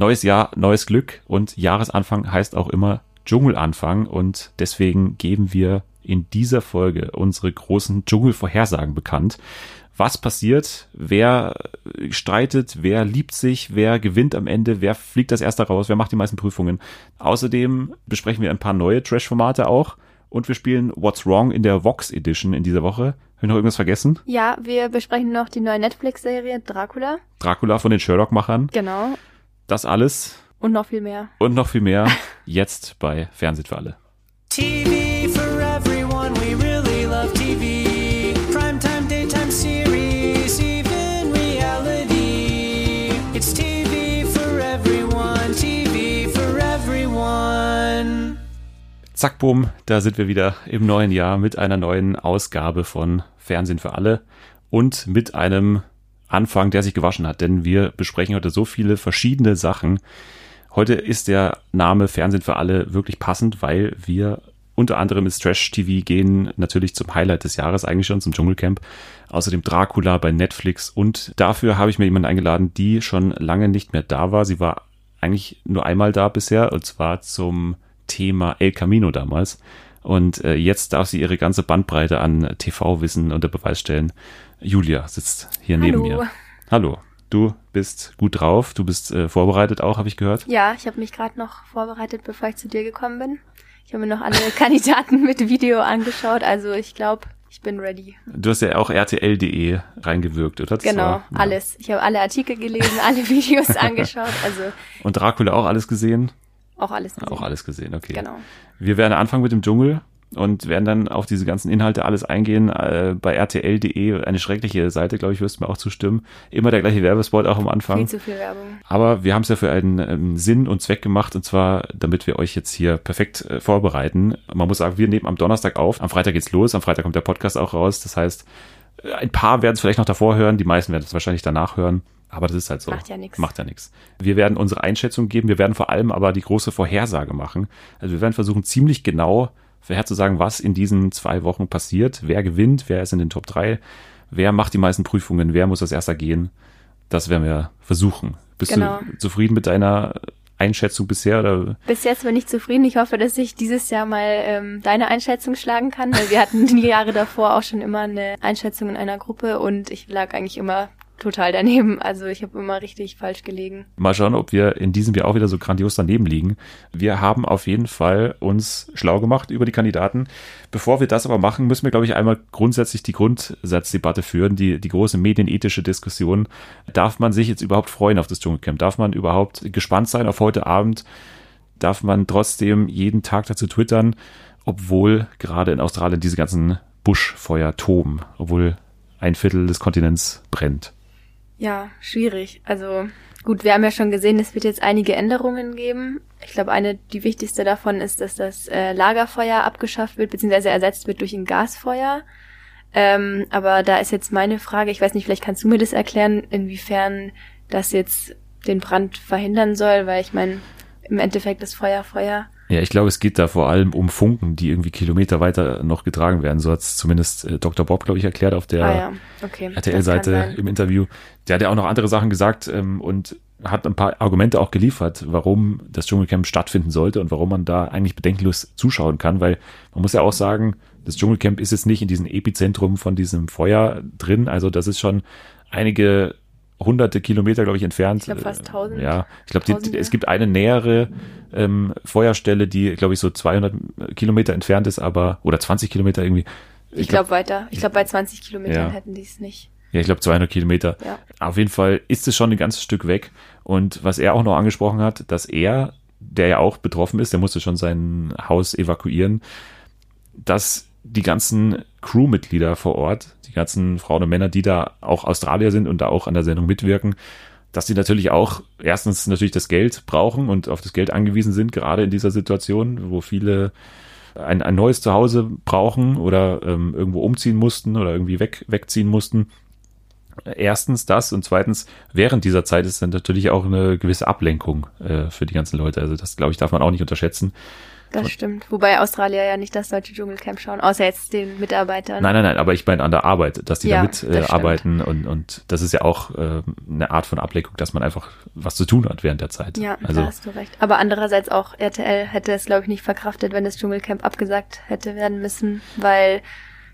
Neues Jahr, neues Glück und Jahresanfang heißt auch immer Dschungelanfang und deswegen geben wir in dieser Folge unsere großen Dschungelvorhersagen bekannt. Was passiert? Wer streitet? Wer liebt sich? Wer gewinnt am Ende? Wer fliegt das erste raus? Wer macht die meisten Prüfungen? Außerdem besprechen wir ein paar neue Trash-Formate auch und wir spielen What's Wrong in der Vox Edition in dieser Woche. Habe ich noch irgendwas vergessen? Ja, wir besprechen noch die neue Netflix-Serie Dracula. Dracula von den Sherlock-Machern. Genau. Das alles. Und noch viel mehr. Und noch viel mehr jetzt bei Fernsehen für alle. TV for everyone, we really love TV. Primetime, daytime series, even reality. It's TV for everyone, TV for everyone. Zack, boom, da sind wir wieder im neuen Jahr mit einer neuen Ausgabe von Fernsehen für alle und mit einem Anfang, der sich gewaschen hat, denn wir besprechen heute so viele verschiedene Sachen. Heute ist der Name Fernsehen für alle wirklich passend, weil wir unter anderem ins Trash TV gehen, natürlich zum Highlight des Jahres eigentlich schon, zum Dschungelcamp. Außerdem Dracula bei Netflix und dafür habe ich mir jemanden eingeladen, die schon lange nicht mehr da war. Sie war eigentlich nur einmal da bisher und zwar zum Thema El Camino damals. Und äh, jetzt darf sie ihre ganze Bandbreite an TV-Wissen unter Beweis stellen. Julia sitzt hier Hallo. neben mir. Hallo. Du bist gut drauf. Du bist äh, vorbereitet auch, habe ich gehört. Ja, ich habe mich gerade noch vorbereitet, bevor ich zu dir gekommen bin. Ich habe mir noch alle Kandidaten mit Video angeschaut, also ich glaube, ich bin ready. Du hast ja auch RTL.de reingewirkt, oder? Genau, war- ja. alles. Ich habe alle Artikel gelesen, alle Videos angeschaut, also Und Dracula auch alles gesehen? Auch alles gesehen. Auch alles gesehen, okay. Genau. Wir werden anfangen mit dem Dschungel und werden dann auf diese ganzen Inhalte alles eingehen. Äh, bei RTL.de, eine schreckliche Seite, glaube ich, wirst du mir auch zustimmen. Immer der gleiche Werbespot auch am Viel Anfang. zu viel Werbung. Aber wir haben es ja für einen ähm, Sinn und Zweck gemacht und zwar, damit wir euch jetzt hier perfekt äh, vorbereiten. Man muss sagen, wir nehmen am Donnerstag auf. Am Freitag geht's los. Am Freitag kommt der Podcast auch raus. Das heißt, äh, ein paar werden es vielleicht noch davor hören. Die meisten werden es wahrscheinlich danach hören. Aber das ist halt so. Macht ja nix. Macht ja nichts. Wir werden unsere Einschätzung geben. Wir werden vor allem aber die große Vorhersage machen. Also wir werden versuchen, ziemlich genau vorherzusagen, was in diesen zwei Wochen passiert. Wer gewinnt, wer ist in den Top 3, wer macht die meisten Prüfungen, wer muss als erster gehen. Das werden wir versuchen. Bist Genau. du zufrieden mit deiner Einschätzung bisher? Oder? Bis jetzt bin ich zufrieden. Ich hoffe, dass ich dieses Jahr mal ähm, deine Einschätzung schlagen kann, weil wir hatten die Jahre davor auch schon immer eine Einschätzung in einer Gruppe und ich lag eigentlich immer total daneben. Also ich habe immer richtig falsch gelegen. Mal schauen, ob wir in diesem Jahr auch wieder so grandios daneben liegen. Wir haben auf jeden Fall uns schlau gemacht über die Kandidaten. Bevor wir das aber machen, müssen wir, glaube ich, einmal grundsätzlich die Grundsatzdebatte führen, die, die große medienethische Diskussion. Darf man sich jetzt überhaupt freuen auf das Dschungelcamp? Darf man überhaupt gespannt sein auf heute Abend? Darf man trotzdem jeden Tag dazu twittern, obwohl gerade in Australien diese ganzen Buschfeuer toben, obwohl ein Viertel des Kontinents brennt? Ja, schwierig. Also gut, wir haben ja schon gesehen, es wird jetzt einige Änderungen geben. Ich glaube, eine, die wichtigste davon ist, dass das äh, Lagerfeuer abgeschafft wird, beziehungsweise ersetzt wird durch ein Gasfeuer. Ähm, aber da ist jetzt meine Frage, ich weiß nicht, vielleicht kannst du mir das erklären, inwiefern das jetzt den Brand verhindern soll, weil ich meine, im Endeffekt ist Feuer Feuer. Ja, ich glaube, es geht da vor allem um Funken, die irgendwie Kilometer weiter noch getragen werden. So hat es zumindest äh, Dr. Bob, glaube ich, erklärt auf der ah ja, okay. RTL-Seite im Interview. Der hat ja auch noch andere Sachen gesagt ähm, und hat ein paar Argumente auch geliefert, warum das Dschungelcamp stattfinden sollte und warum man da eigentlich bedenkenlos zuschauen kann, weil man muss ja auch sagen, das Dschungelcamp ist jetzt nicht in diesem Epizentrum von diesem Feuer drin, also das ist schon einige hunderte Kilometer, glaube ich, entfernt. Ich glaube fast 1000. Ja, ich glaube, es gibt eine nähere ähm, Feuerstelle, die, glaube ich, so 200 Kilometer entfernt ist, aber, oder 20 Kilometer irgendwie. Ich glaube weiter. Ich glaube, bei 20 Kilometern Ja. hätten die es nicht. Ja, ich glaube 200 Kilometer. Ja. Auf jeden Fall ist es schon ein ganzes Stück weg. Und was er auch noch angesprochen hat, dass er, der ja auch betroffen ist, der musste schon sein Haus evakuieren, dass die ganzen Crewmitglieder vor Ort, die ganzen Frauen und Männer, die da auch Australier sind und da auch an der Sendung mitwirken, dass die natürlich auch erstens natürlich das Geld brauchen und auf das Geld angewiesen sind, gerade in dieser Situation, wo viele ein, ein neues Zuhause brauchen oder ähm, irgendwo umziehen mussten oder irgendwie weg, wegziehen mussten. Erstens das und zweitens, während dieser Zeit ist dann natürlich auch eine gewisse Ablenkung äh, für die ganzen Leute. Also das, glaube ich, darf man auch nicht unterschätzen. Das stimmt. Wobei Australier ja nicht das deutsche Dschungelcamp schauen, außer jetzt den Mitarbeitern. Nein, nein, nein, aber ich meine an der Arbeit, dass die Ja, da das mit äh, und, und das ist ja auch äh, eine Art von Ablenkung, dass man einfach was zu tun hat während der Zeit. Ja, also da hast du recht. Aber andererseits auch RTL hätte es, glaube ich, nicht verkraftet, wenn das Dschungelcamp abgesagt hätte werden müssen, weil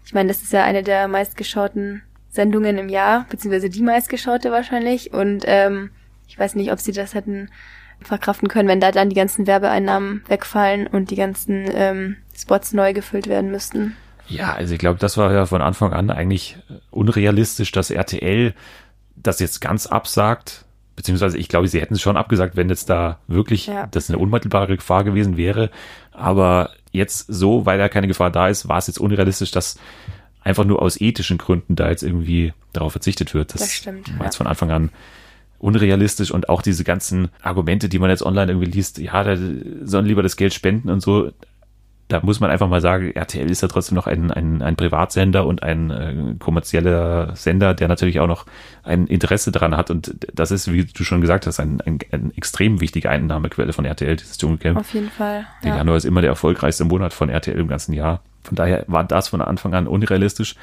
ich meine, das ist ja eine der meistgeschauten Sendungen im Jahr, beziehungsweise die meistgeschaute wahrscheinlich. Und ähm, ich weiß nicht, ob sie das hätten verkraften können, wenn da dann die ganzen Werbeeinnahmen wegfallen und die ganzen ähm, Spots neu gefüllt werden müssten. Ja, also ich glaube, das war ja von Anfang an eigentlich äh, unrealistisch, dass RTL das jetzt ganz absagt. Beziehungsweise ich glaube, sie hätten es schon abgesagt, wenn jetzt da wirklich Ja. das eine unmittelbare Gefahr gewesen wäre. Aber jetzt so, weil da keine Gefahr da ist, war es jetzt unrealistisch, dass einfach nur aus ethischen Gründen da jetzt irgendwie darauf verzichtet wird. Das stimmt, war ja. jetzt von Anfang an unrealistisch und auch diese ganzen Argumente, die man jetzt online irgendwie liest, ja, da sollen lieber das Geld spenden und so. Da muss man einfach mal sagen, RTL ist ja trotzdem noch ein, ein, ein Privatsender und ein äh, kommerzieller Sender, der natürlich auch noch ein Interesse daran hat. Und das ist, wie du schon gesagt hast, ein, ein, ein extrem wichtige Einnahmequelle von RTL, dieses Dschungelcamp. Auf jeden Fall. Der Ja. Januar ist immer der erfolgreichste Monat von RTL im ganzen Jahr. Von daher war das von Anfang an unrealistisch.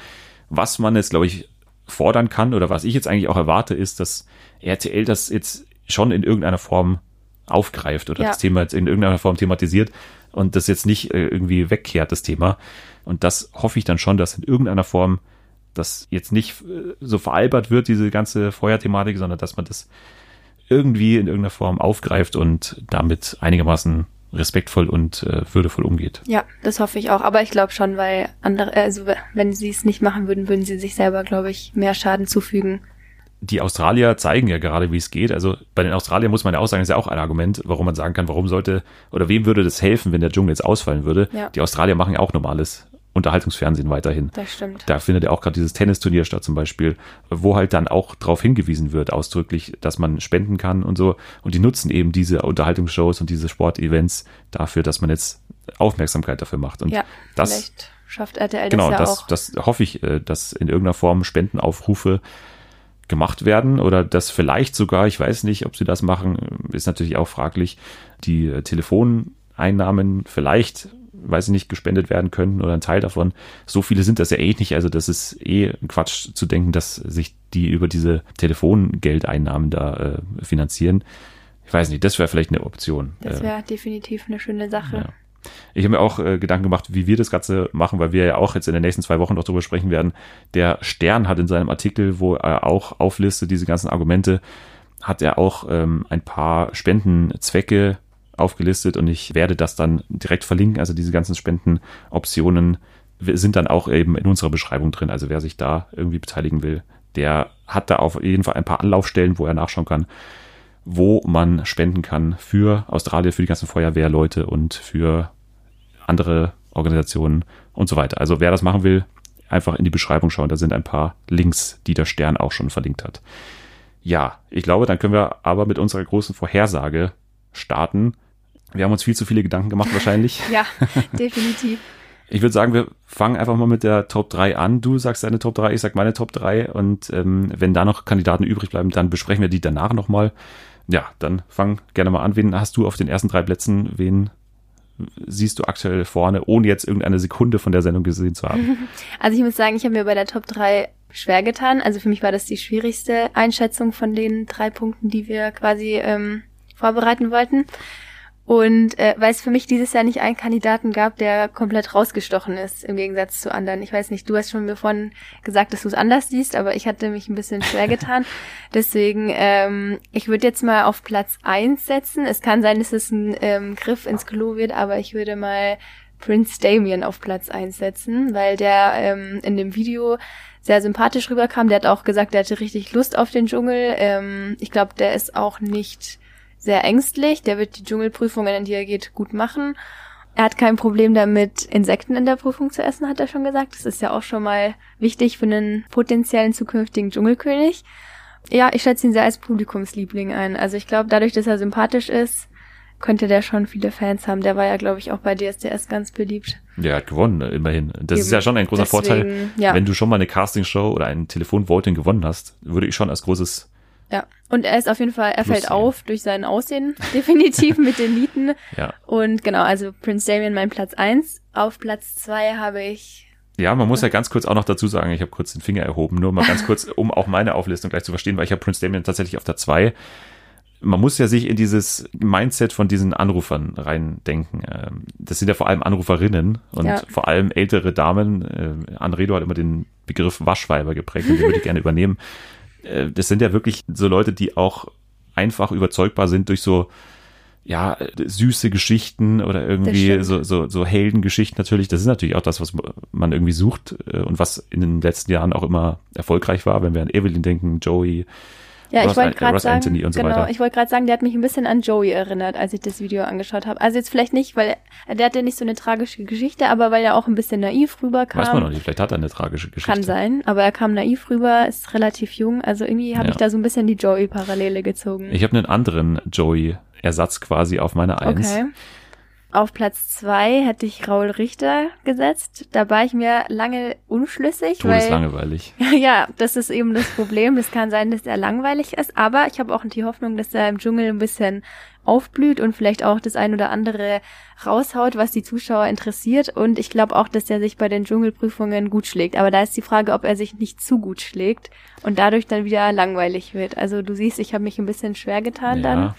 Was man jetzt, glaube ich, fordern kann oder was ich jetzt eigentlich auch erwarte, ist, dass RTL das jetzt schon in irgendeiner Form aufgreift oder Ja. das Thema jetzt in irgendeiner Form thematisiert und das jetzt nicht äh, irgendwie wegkehrt, das Thema. Und das hoffe ich dann schon, dass in irgendeiner Form das jetzt nicht äh, so veralbert wird, diese ganze Feuerthematik, sondern dass man das irgendwie in irgendeiner Form aufgreift und damit einigermaßen respektvoll und äh, würdevoll umgeht. Ja, das hoffe ich auch. Aber ich glaube schon, weil andere, also wenn sie es nicht machen würden, würden sie sich selber, glaube ich, mehr Schaden zufügen. Die Australier zeigen ja gerade, wie es geht. Also bei den Australiern muss man ja auch sagen, ist ja auch ein Argument, warum man sagen kann, warum sollte oder wem würde das helfen, wenn der Dschungel jetzt ausfallen würde. Ja. Die Australier machen ja auch normales Unterhaltungsfernsehen weiterhin. Das stimmt. Da findet ja auch gerade dieses Tennisturnier statt zum Beispiel, wo halt dann auch darauf hingewiesen wird, ausdrücklich, dass man spenden kann und so. Und die nutzen eben diese Unterhaltungsshows und diese Sportevents dafür, dass man jetzt Aufmerksamkeit dafür macht. Und ja, das, vielleicht schafft RTL genau, das ja das, auch. das hoffe ich, äh, dass in irgendeiner Form Spendenaufrufe gemacht werden oder dass vielleicht sogar, ich weiß nicht, ob sie das machen, ist natürlich auch fraglich, die äh, Telefoneinnahmen vielleicht, weiß ich nicht, gespendet werden könnten oder ein Teil davon. So viele sind das ja eh nicht, also das ist eh Quatsch zu denken, dass sich die über diese Telefongeldeinnahmen da äh, finanzieren. Ich weiß nicht, das wäre vielleicht eine Option. Das Äh, wäre definitiv eine schöne Sache. ja. Ich habe mir auch äh, Gedanken gemacht, wie wir das Ganze machen, weil wir ja auch jetzt in den nächsten zwei Wochen noch darüber sprechen werden. Der Stern hat in seinem Artikel, wo er auch auflistet, diese ganzen Argumente, hat er auch ähm, ein paar Spendenzwecke aufgelistet und ich werde das dann direkt verlinken. Also diese ganzen Spendenoptionen sind dann auch eben in unserer Beschreibung drin. Also wer sich da irgendwie beteiligen will, der hat da auf jeden Fall ein paar Anlaufstellen, wo er nachschauen kann, wo man spenden kann für Australien, für die ganzen Feuerwehrleute und für andere Organisationen und so weiter. Also wer das machen will, einfach in die Beschreibung schauen. Da sind ein paar Links, die der Stern auch schon verlinkt hat. Ja, ich glaube, dann können wir aber mit unserer großen Vorhersage starten. Wir haben uns viel zu viele Gedanken gemacht wahrscheinlich. Ja, definitiv. Ich würde sagen, wir fangen einfach mal mit der Top 3 an. Du sagst deine Top 3, ich sag meine Top 3 und ähm, wenn da noch Kandidaten übrig bleiben, dann besprechen wir die danach nochmal. Ja, dann fang gerne mal an. Wen hast du auf den ersten drei Plätzen? Wen siehst du aktuell vorne, ohne jetzt irgendeine Sekunde von der Sendung gesehen zu haben? Also ich muss sagen, ich habe mir bei der Top 3 schwer getan. Also für mich war das die schwierigste Einschätzung von den drei Punkten, die wir quasi ähm, vorbereiten wollten. Und äh, weil es für mich dieses Jahr nicht einen Kandidaten gab, der komplett rausgestochen ist, im Gegensatz zu anderen. Ich weiß nicht, du hast schon mir vorhin gesagt, dass du es anders siehst, aber ich hatte mich ein bisschen schwer getan. Deswegen, ähm, ich würde jetzt mal auf Platz eins setzen. Es kann sein, dass es ein ähm, Griff ins Klo wird, aber ich würde mal Prince Damien auf Platz eins setzen, weil der ähm, in dem Video sehr sympathisch rüberkam. Der hat auch gesagt, der hatte richtig Lust auf den Dschungel. Ähm, ich glaube, der ist auch nicht sehr ängstlich. Der wird die Dschungelprüfungen, in die er geht, gut machen. Er hat kein Problem damit, Insekten in der Prüfung zu essen, hat er schon gesagt. Das ist ja auch schon mal wichtig für einen potenziellen zukünftigen Dschungelkönig. Ja, ich schätze ihn sehr als Publikumsliebling ein. Also ich glaube, dadurch, dass er sympathisch ist, könnte der schon viele Fans haben. Der war ja, glaube ich, auch bei DSDS ganz beliebt. Der hat gewonnen, immerhin. Das ist Eben. ja schon ein großer Deswegen, Vorteil. ja. Wenn du schon mal eine Castingshow oder ein Telefonvoting gewonnen hast, würde ich schon als großes Ja. Und er ist auf jeden Fall, er Plus fällt auf durch sein Aussehen, definitiv mit den Nieten. Ja. Und genau, also Prince Damien mein Platz eins. Auf Platz zwei habe ich, Ja, man muss ja ganz kurz auch noch dazu sagen, ich habe kurz den Finger erhoben, nur mal ganz kurz, um auch meine Auflistung gleich zu verstehen, weil ich habe Prince Damien tatsächlich auf der 2. Man muss ja sich in dieses Mindset von diesen Anrufern reindenken. Ähm, Das sind ja vor allem Anruferinnen und Ja. vor allem ältere Damen. Äh, Anredo hat immer den Begriff Waschweiber geprägt und den würde ich gerne übernehmen. Äh, Das sind ja wirklich so Leute, die auch einfach überzeugbar sind durch so ja, süße Geschichten oder irgendwie so, so, so Heldengeschichten natürlich. Das ist natürlich auch das, was man irgendwie sucht äh, und was in den letzten Jahren auch immer erfolgreich war, wenn wir an Evelyn denken, Joey. Ja, Ross ich wollte gerade sagen, Anthony und so genau, weiter. ich wollte gerade sagen, der hat mich ein bisschen an Joey erinnert, als ich das Video angeschaut habe. Also jetzt vielleicht nicht, weil er- der hatte nicht so eine tragische Geschichte, aber weil er auch ein bisschen naiv rüberkam. Weiß man noch nicht, vielleicht hat er eine tragische Geschichte. Kann sein, aber er kam naiv rüber, ist relativ jung, also irgendwie habe Ja. ich da so ein bisschen die Joey-Parallele gezogen. Ich habe einen anderen Joey-Ersatz quasi auf meine Eins. Okay. Auf Platz zwei hätte ich Raul Richter gesetzt. Da war ich mir lange unschlüssig, weil Todeslangweilig. ja, das ist eben das Problem. Das kann sein, dass er langweilig ist, aber ich habe auch die Hoffnung, dass er im Dschungel ein bisschen aufblüht und vielleicht auch das ein oder andere raushaut, was die Zuschauer interessiert. Und ich glaube auch, dass er sich bei den Dschungelprüfungen gut schlägt. Aber da ist die Frage, ob er sich nicht zu gut schlägt und dadurch dann wieder langweilig wird. Also du siehst, ich habe mich ein bisschen schwer getan dann.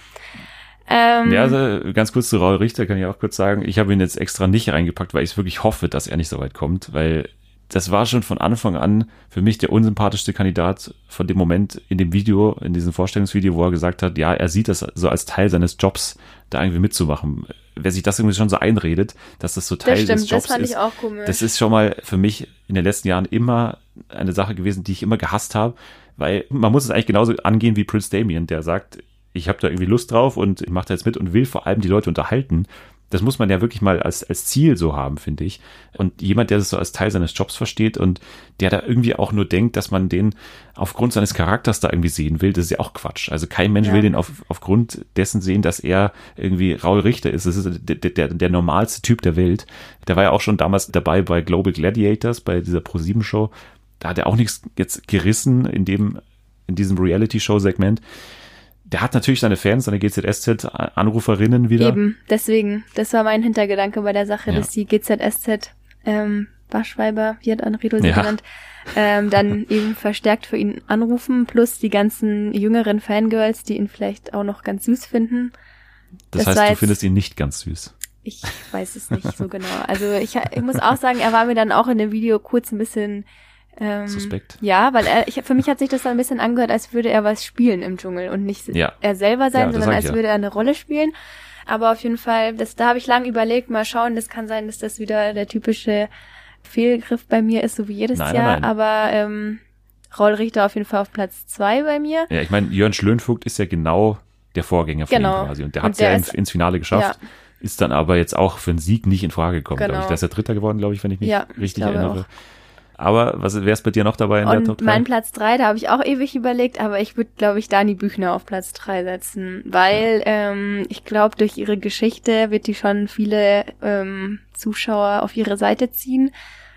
Ja. Ähm, ja, also ganz kurz zu Raul Richter kann ich auch kurz sagen, ich habe ihn jetzt extra nicht reingepackt, weil ich wirklich hoffe, dass er nicht so weit kommt, weil das war schon von Anfang an für mich der unsympathischste Kandidat von dem Moment in dem Video, in diesem Vorstellungsvideo, wo er gesagt hat, ja, er sieht das so als Teil seines Jobs, da irgendwie mitzumachen. Wer sich das irgendwie schon so einredet, dass das so Teil das stimmt, des Jobs das fand ist, ich auch komisch. das ist schon mal für mich in den letzten Jahren immer eine Sache gewesen, die ich immer gehasst habe, weil man muss es eigentlich genauso angehen wie Prince Damien, der sagt, ich habe da irgendwie Lust drauf und ich mache da jetzt mit und will vor allem die Leute unterhalten. Das muss man ja wirklich mal als, als Ziel so haben, finde ich. Und jemand, der das so als Teil seines Jobs versteht und der da irgendwie auch nur denkt, dass man den aufgrund seines Charakters da irgendwie sehen will, das ist ja auch Quatsch. Also kein Mensch Ja. will den auf, aufgrund dessen sehen, dass er irgendwie Raul Richter ist. Das ist der, der, der normalste Typ der Welt. Der war ja auch schon damals dabei bei Global Gladiators, bei dieser Pro-7-Show. Da hat er auch nichts jetzt gerissen in dem, in diesem Reality-Show-Segment. Der hat natürlich seine Fans, seine GZSZ-Anruferinnen wieder. Eben, deswegen, das war mein Hintergedanke bei der Sache, Ja. dass die GZSZ ähm, Waschweiber, wie hat Anredo sie Ja. genannt, ähm, dann eben verstärkt für ihn anrufen, plus die ganzen jüngeren Fangirls, die ihn vielleicht auch noch ganz süß finden. Das, das heißt, du findest ihn nicht ganz süß. Ich weiß es nicht so genau. Also ich, ich muss auch sagen, er war mir dann auch in dem Video kurz ein bisschen ähm, Suspekt. Ja, weil er, ich, für mich hat sich das dann ein bisschen angehört, als würde er was spielen im Dschungel und nicht Ja. er selber Ja, sein, das sondern als ich ja. würde er eine Rolle spielen. Aber auf jeden Fall, das, da habe ich lang überlegt, mal schauen, das kann sein, dass das wieder der typische Fehlgriff bei mir ist, so wie jedes Nein, Jahr. nein. Aber ähm, Raul Richter auf jeden Fall auf Platz zwei bei mir. Ja, ich meine, Jörn Schlönvogt ist ja genau der Vorgänger von Genau. ihm quasi. Und der hat es ja ist- ins Finale geschafft. Ja. Ist dann aber jetzt auch für einen Sieg nicht in Frage gekommen, Genau. glaube ich. Der ist ja Dritter geworden, glaube ich, wenn ich mich Ja, ich richtig glaube erinnere. auch. Aber was wäre es bei dir noch dabei in der Top Und 3? mein Platz drei, da habe ich auch ewig überlegt, aber ich würde, glaube ich, Dani Büchner auf Platz drei setzen, weil ähm, ich glaube, durch ihre Geschichte wird die schon viele ähm, Zuschauer auf ihre Seite ziehen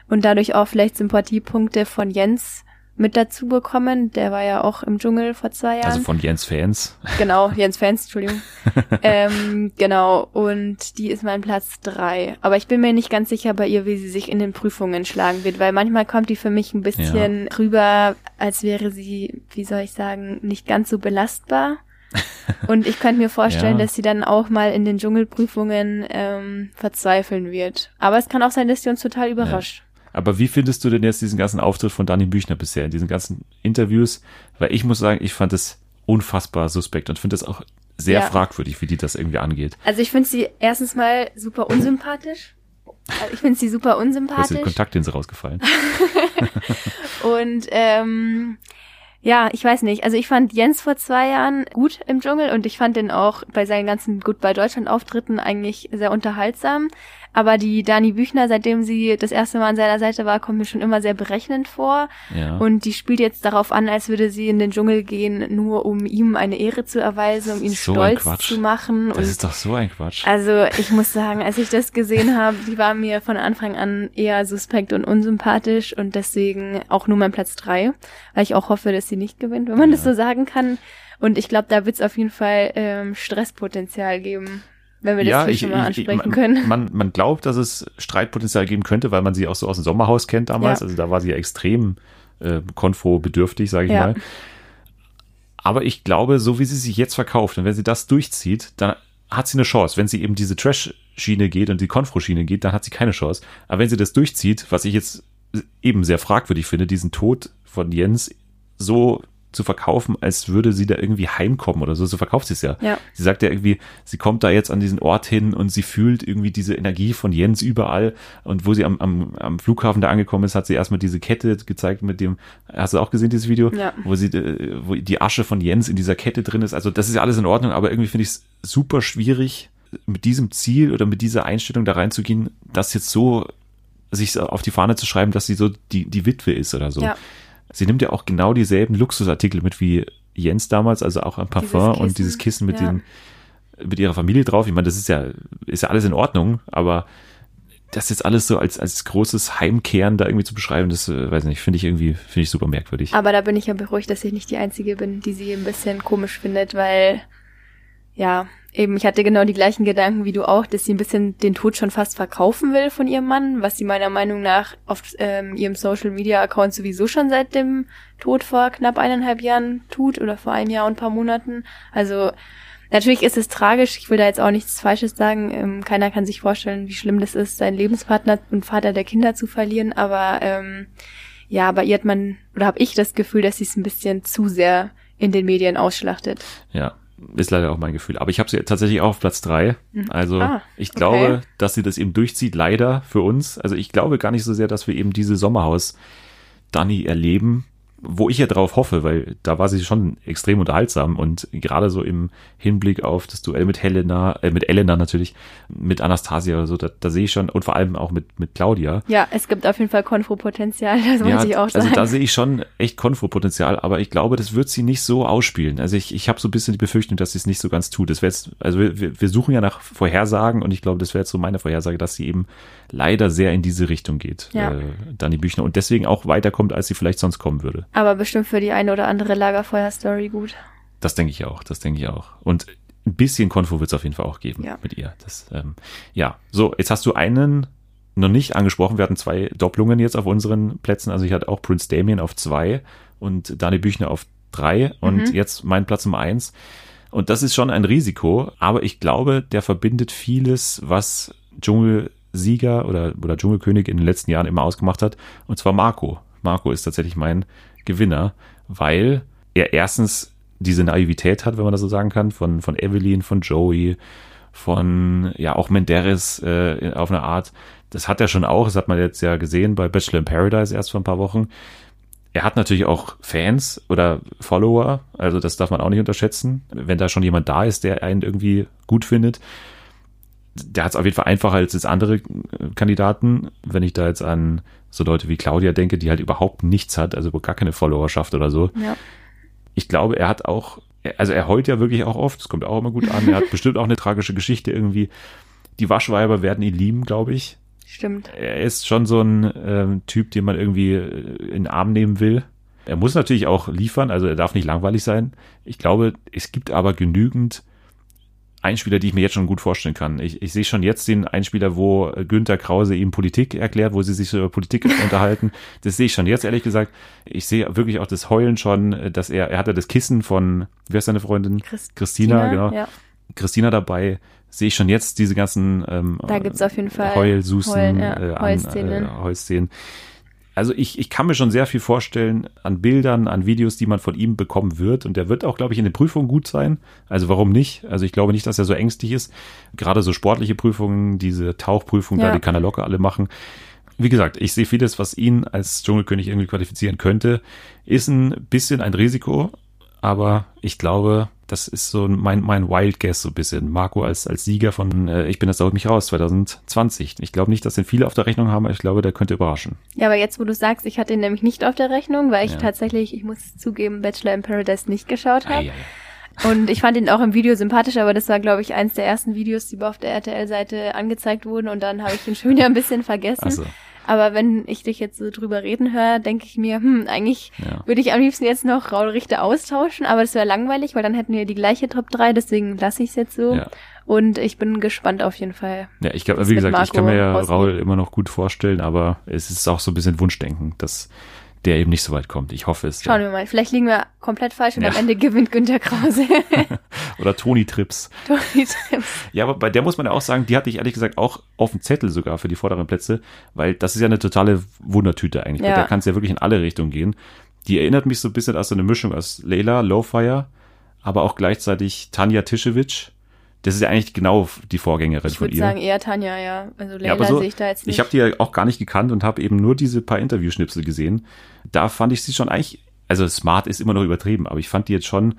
und dadurch auch vielleicht Sympathiepunkte von Jens mit dazu bekommen. Der war ja auch im Dschungel vor zwei Jahren. also von Jens Fans. Genau, Jens Fans, Entschuldigung. ähm, genau, und die ist mein Platz drei. Aber ich bin mir nicht ganz sicher bei ihr, wie sie sich in den Prüfungen schlagen wird, weil manchmal kommt die für mich ein bisschen rüber, als wäre sie, wie soll ich sagen, nicht ganz so belastbar. Und ich könnte mir vorstellen, Ja. dass sie dann auch mal in den Dschungelprüfungen ähm, verzweifeln wird. Aber es kann auch sein, dass sie uns total überrascht. Aber wie findest du denn jetzt diesen ganzen Auftritt von Dani Büchner bisher, in diesen ganzen Interviews? Weil ich muss sagen, ich fand es unfassbar suspekt und finde es auch sehr Ja. fragwürdig, wie die das irgendwie angeht. Also ich finde sie erstens mal super unsympathisch. Also ich finde sie super Du hast den unsympathisch. Kontaktlinse rausgefallen. Und ähm, ja, ich weiß nicht. Also ich fand Jens vor zwei Jahren gut im Dschungel und ich fand den auch bei seinen ganzen Goodbye Deutschland Auftritten eigentlich sehr unterhaltsam. Aber die Dani Büchner, seitdem sie das erste Mal an seiner Seite war, kommt mir schon immer sehr berechnend vor. Ja. Und die spielt jetzt darauf an, als würde sie in den Dschungel gehen, nur um ihm eine Ehre zu erweisen, um ihn So stolz zu machen. das und ist doch so ein Quatsch. also ich muss sagen, als ich das gesehen habe, die war mir von Anfang an eher suspekt und unsympathisch und deswegen auch nur mein Platz drei, weil ich auch hoffe, dass sie nicht gewinnt, wenn man das so sagen kann. Und ich glaube, da wird es auf jeden Fall ähm, Stresspotenzial geben, wenn wir das hier schon mal ansprechen man, können. Man, man glaubt, dass es Streitpotenzial geben könnte, weil man sie auch so aus dem Sommerhaus kennt damals. Ja. Also da war sie ja extrem äh, konfro-bedürftig, sage ich Ja. mal. Aber ich glaube, so wie sie sich jetzt verkauft und wenn sie das durchzieht, dann hat sie eine Chance. Wenn sie eben diese Trash-Schiene geht und die Konfro-Schiene geht, dann hat sie keine Chance. Aber wenn sie das durchzieht, was ich jetzt eben sehr fragwürdig finde, diesen Tod von Jens so zu verkaufen, als würde sie da irgendwie heimkommen oder so. So verkauft sie es ja. Ja. Sie sagt ja irgendwie, sie kommt da jetzt an diesen Ort hin und sie fühlt irgendwie diese Energie von Jens überall. Und wo sie am, am, am Flughafen da angekommen ist, hat sie erstmal diese Kette gezeigt mit dem, hast du auch gesehen, dieses Video? Ja. Wo sie, äh, wo die Asche von Jens in dieser Kette drin ist. Also das ist ja alles in Ordnung, aber irgendwie finde ich es super schwierig, mit diesem Ziel oder mit dieser Einstellung da reinzugehen, das jetzt so sich auf die Fahne zu schreiben, dass sie so die, die Witwe ist oder so. Ja. Sie nimmt ja auch genau dieselben Luxusartikel mit wie Jens damals, also auch ein Parfum Dieses und dieses Kissen mit ja. den mit ihrer Familie drauf. Ich meine, das ist ja ist ja alles in Ordnung, aber das jetzt alles so als als großes Heimkehren da irgendwie zu beschreiben, das äh, weiß nicht, finde ich irgendwie finde ich super merkwürdig. Aber da bin ich ja beruhigt, dass ich nicht die Einzige bin, die sie ein bisschen komisch findet, weil, ja, eben, ich hatte genau die gleichen Gedanken wie du auch, dass sie ein bisschen den Tod schon fast verkaufen will von ihrem Mann, was sie meiner Meinung nach auf ähm, ihrem Social Media Account sowieso schon seit dem Tod vor knapp eineinhalb Jahren tut oder vor einem Jahr und ein paar Monaten. Also, Natürlich ist es tragisch, ich will da jetzt auch nichts Falsches sagen. Ähm, keiner kann sich vorstellen, wie schlimm das ist, seinen Lebenspartner und Vater der Kinder zu verlieren. Aber ähm, ja, bei ihr hat man, oder habe ich das Gefühl, dass sie es ein bisschen zu sehr in den Medien ausschlachtet. Ja, ist leider auch mein Gefühl. Aber ich habe sie tatsächlich auch auf Platz drei. Also Ah, ich okay. glaube, dass sie das eben durchzieht, leider für uns. Also ich glaube gar nicht so sehr, dass wir eben diese Sommerhaus Dani erleben, wo ich ja drauf hoffe, weil da war sie schon extrem unterhaltsam und gerade so im Hinblick auf das Duell mit Helena, äh, mit Elena natürlich, mit Anastasia oder so, da, da sehe ich schon und vor allem auch mit, mit Claudia. Ja, es gibt auf jeden Fall Konfro-Potenzial, das muss ich auch also sagen. da sehe ich schon echt Konfro-Potenzial, aber ich glaube, das wird sie nicht so ausspielen. Also ich, ich habe so ein bisschen die Befürchtung, dass sie es nicht so ganz tut. Das wäre jetzt, also wir- wir, wir suchen ja nach Vorhersagen und ich glaube, das wäre jetzt so meine Vorhersage, dass sie eben leider sehr in diese Richtung geht, Ja. äh, Dani Büchner, und deswegen auch weiterkommt, als sie vielleicht sonst kommen würde. Aber bestimmt für die eine oder andere Lagerfeuer-Story gut. Das denke ich auch, das denke ich auch. Und ein bisschen Konfo wird es auf jeden Fall auch geben Ja. mit ihr. Das, ähm, ja, so, jetzt hast du einen noch nicht angesprochen. Wir hatten zwei Doppelungen jetzt auf unseren Plätzen. Also ich hatte auch Prince Damien auf zwei und Dani Büchner auf drei und jetzt mein Platz Nummer eins. Und das ist schon ein Risiko, aber ich glaube, der verbindet vieles, was Dschungelsieger oder, oder Dschungelkönig in den letzten Jahren immer ausgemacht hat. Und zwar Marco. Marco ist tatsächlich mein Gewinner, weil er erstens diese Naivität hat, wenn man das so sagen kann, von, von Evelyn, von Joey, von ja auch Menderes äh, auf eine Art. Das hat er schon auch, das hat man jetzt ja gesehen bei Bachelor in Paradise erst vor ein paar Wochen. Er hat natürlich auch Fans oder Follower, also das darf man auch nicht unterschätzen. Wenn da schon jemand da ist, der einen irgendwie gut findet, der hat es auf jeden Fall einfacher als jetzt andere Kandidaten. Wenn ich da jetzt an so Leute wie Claudia denke, die halt überhaupt nichts hat, also gar keine Followerschaft oder so. Ja. Ich glaube, er hat auch, also er heult ja wirklich auch oft, das kommt auch immer gut an. Er hat bestimmt auch eine tragische Geschichte irgendwie. Die Waschweiber werden ihn lieben, glaube ich. Stimmt. Er ist schon so ein ähm, Typ, den man irgendwie äh, in den Arm nehmen will. Er muss natürlich auch liefern, also er darf nicht langweilig sein. Ich glaube, es gibt aber genügend Einspieler, die ich mir jetzt schon gut vorstellen kann. Ich, ich sehe schon jetzt den Einspieler, wo äh, Günther Krause ihm Politik erklärt, wo sie sich über Politik unterhalten. Das sehe ich schon jetzt, ehrlich gesagt. Ich sehe wirklich auch das Heulen schon, äh, dass er, er hatte das Kissen von, wie heißt seine Freundin? Christina, Christina, genau. Ja. Christina dabei. Sehe ich schon jetzt diese ganzen ähm, Da gibt's auf jeden Fall Heulsusen, Heulen, ja, äh, an, Heulszenen. Äh, Heulszenen. Also ich, ich kann mir schon sehr viel vorstellen an Bildern, an Videos, die man von ihm bekommen wird. Und der wird auch, glaube ich, in den Prüfungen gut sein. Also warum nicht? Also ich glaube nicht, dass er so ängstlich ist. Gerade so sportliche Prüfungen, diese Tauchprüfungen, Ja. da, die kann er locker alle machen. Wie gesagt, ich sehe vieles, was ihn als Dschungelkönig irgendwie qualifizieren könnte. Ist ein bisschen ein Risiko, aber ich glaube, das ist so mein, mein Wild Guess so ein bisschen. Marco als, als Sieger von äh, Ich bin das dauert mich raus 2020. Ich glaube nicht, dass den viele auf der Rechnung haben, aber ich glaube, der könnte überraschen. Ja, aber jetzt, wo du sagst, ich hatte ihn nämlich nicht auf der Rechnung, weil ich Ja. tatsächlich, ich muss zugeben, Bachelor in Paradise nicht geschaut habe. Und ich fand ihn auch im Video sympathisch, aber das war, glaube ich, eins der ersten Videos, die auf der RTL-Seite angezeigt wurden und dann habe ich ihn schon wieder ein bisschen vergessen. Ach so. Aber wenn ich dich jetzt so drüber reden höre, denke ich mir, hm, eigentlich Ja. würde ich am liebsten jetzt noch Raul Richter austauschen, aber das wäre langweilig, weil dann hätten wir die gleiche Top 3, deswegen lasse ich es jetzt so. Ja. Und ich bin gespannt auf jeden Fall. Ja, ich glaube, wie gesagt, ich kann Marco mir ja. Raul immer noch gut vorstellen, aber es ist auch so ein bisschen Wunschdenken, dass der eben nicht so weit kommt. Ich hoffe es. Schauen Ja. wir mal. Vielleicht liegen wir komplett falsch und Ja. am Ende gewinnt Günter Krause. Oder Toni Trips. Toni Trips. Ja, aber bei der muss man ja auch sagen, die hatte ich ehrlich gesagt auch auf dem Zettel sogar für die vorderen Plätze, weil das ist ja eine totale Wundertüte eigentlich. Ja. der kann es ja wirklich in alle Richtungen gehen. Die erinnert mich so ein bisschen als so eine Mischung aus Leila, Lowfire, aber auch gleichzeitig Tanja Tischewitsch. Das ist ja eigentlich genau die Vorgängerin Ich von würde ihr. sagen eher Tanja, ja. Also Leila Ja, so, sehe ich da jetzt nicht. ich habe die ja auch gar nicht gekannt und habe eben nur diese paar Interviewschnipsel gesehen. Da fand ich sie schon eigentlich, also smart ist immer noch übertrieben, aber ich fand die jetzt schon